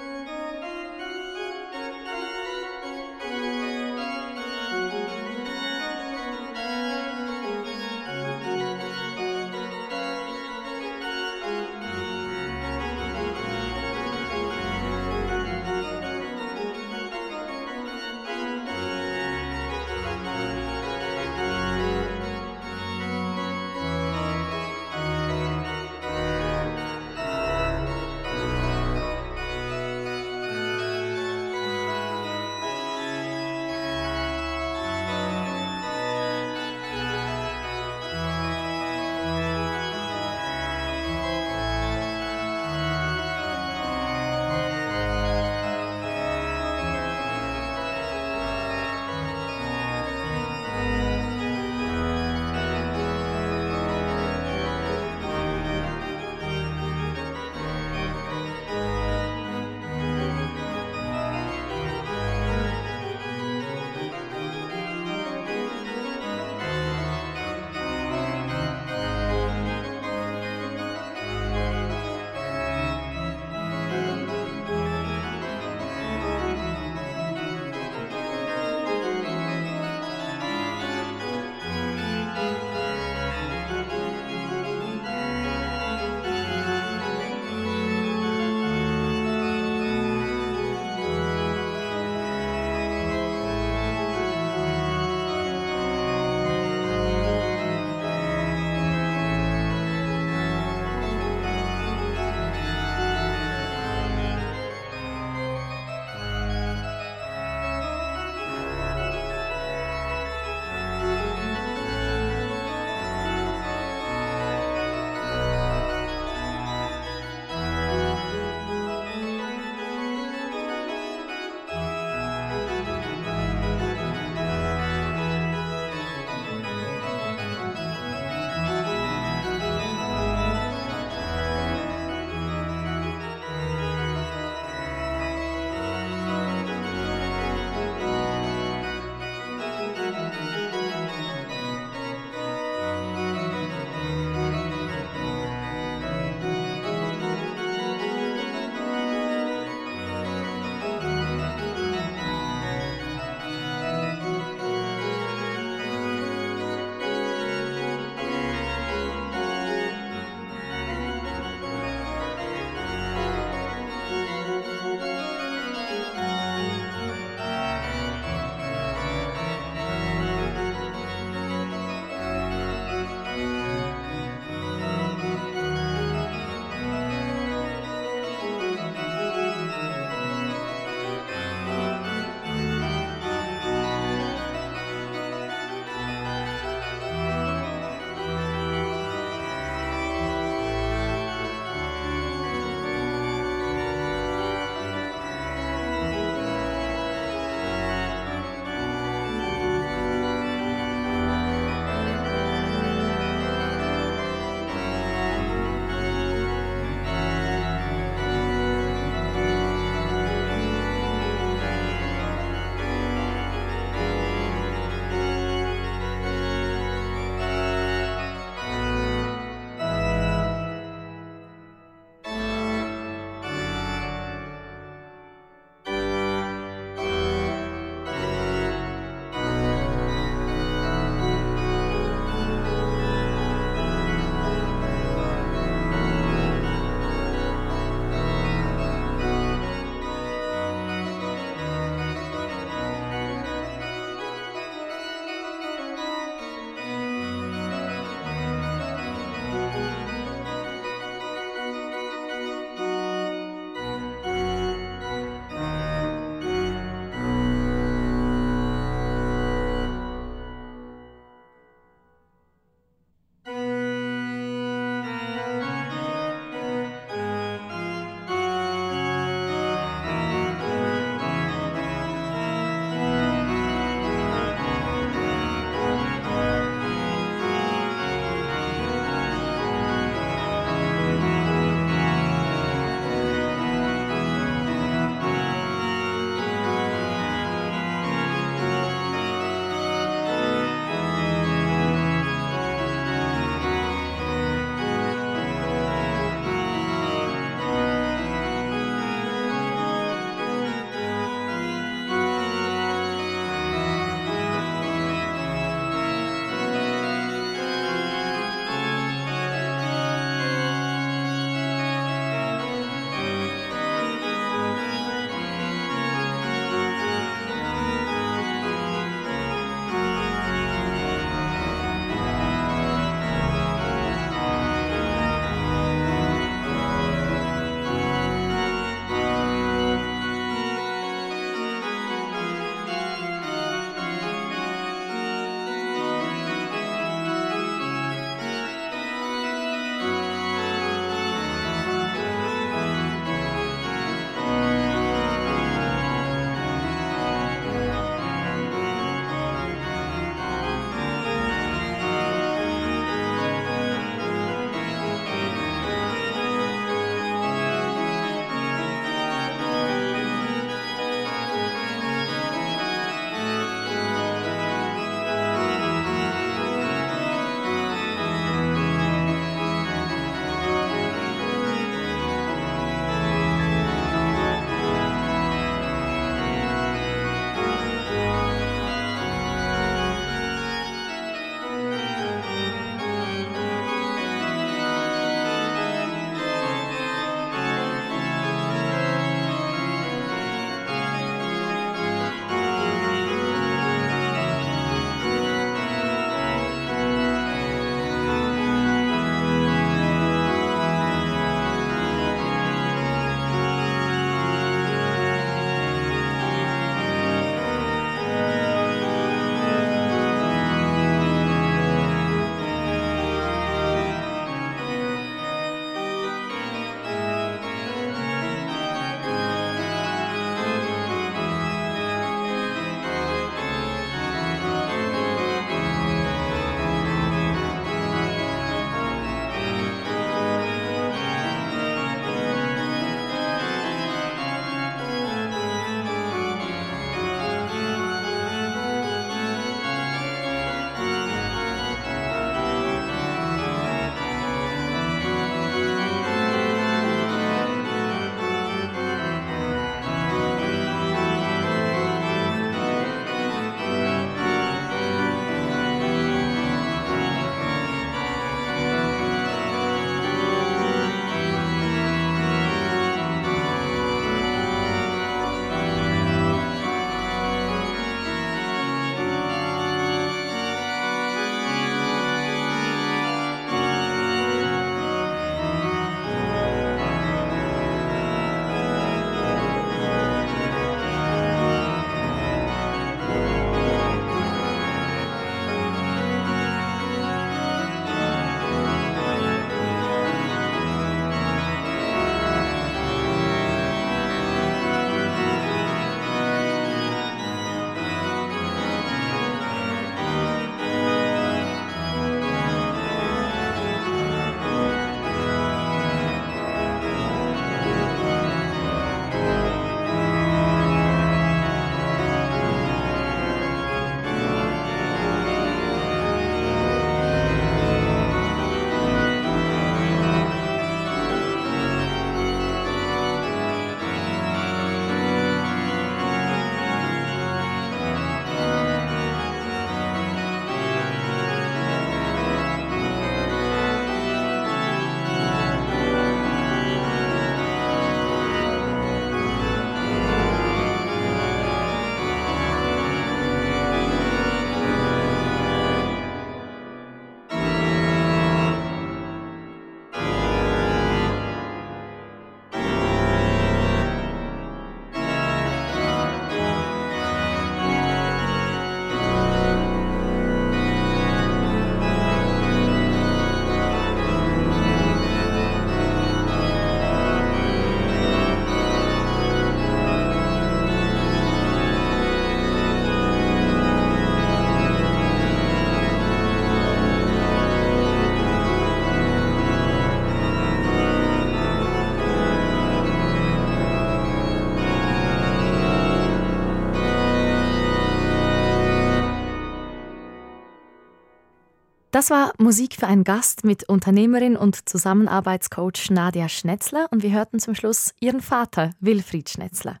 Das war Musik für einen Gast mit Unternehmerin und Zusammenarbeitscoach Nadia Schnetzler und wir hörten zum Schluss ihren Vater Wilfried Schnetzler.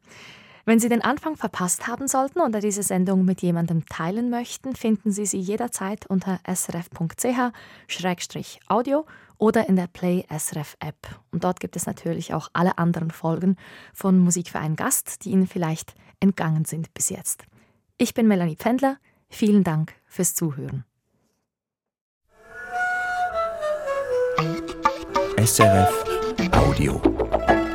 Wenn Sie den Anfang verpasst haben sollten oder diese Sendung mit jemandem teilen möchten, finden Sie sie jederzeit unter srf.ch-audio oder in der Play SRF App. Und dort gibt es natürlich auch alle anderen Folgen von Musik für einen Gast, die Ihnen vielleicht entgangen sind bis jetzt. Ich bin Melanie Pfändler. Vielen Dank fürs Zuhören. SRF Audio.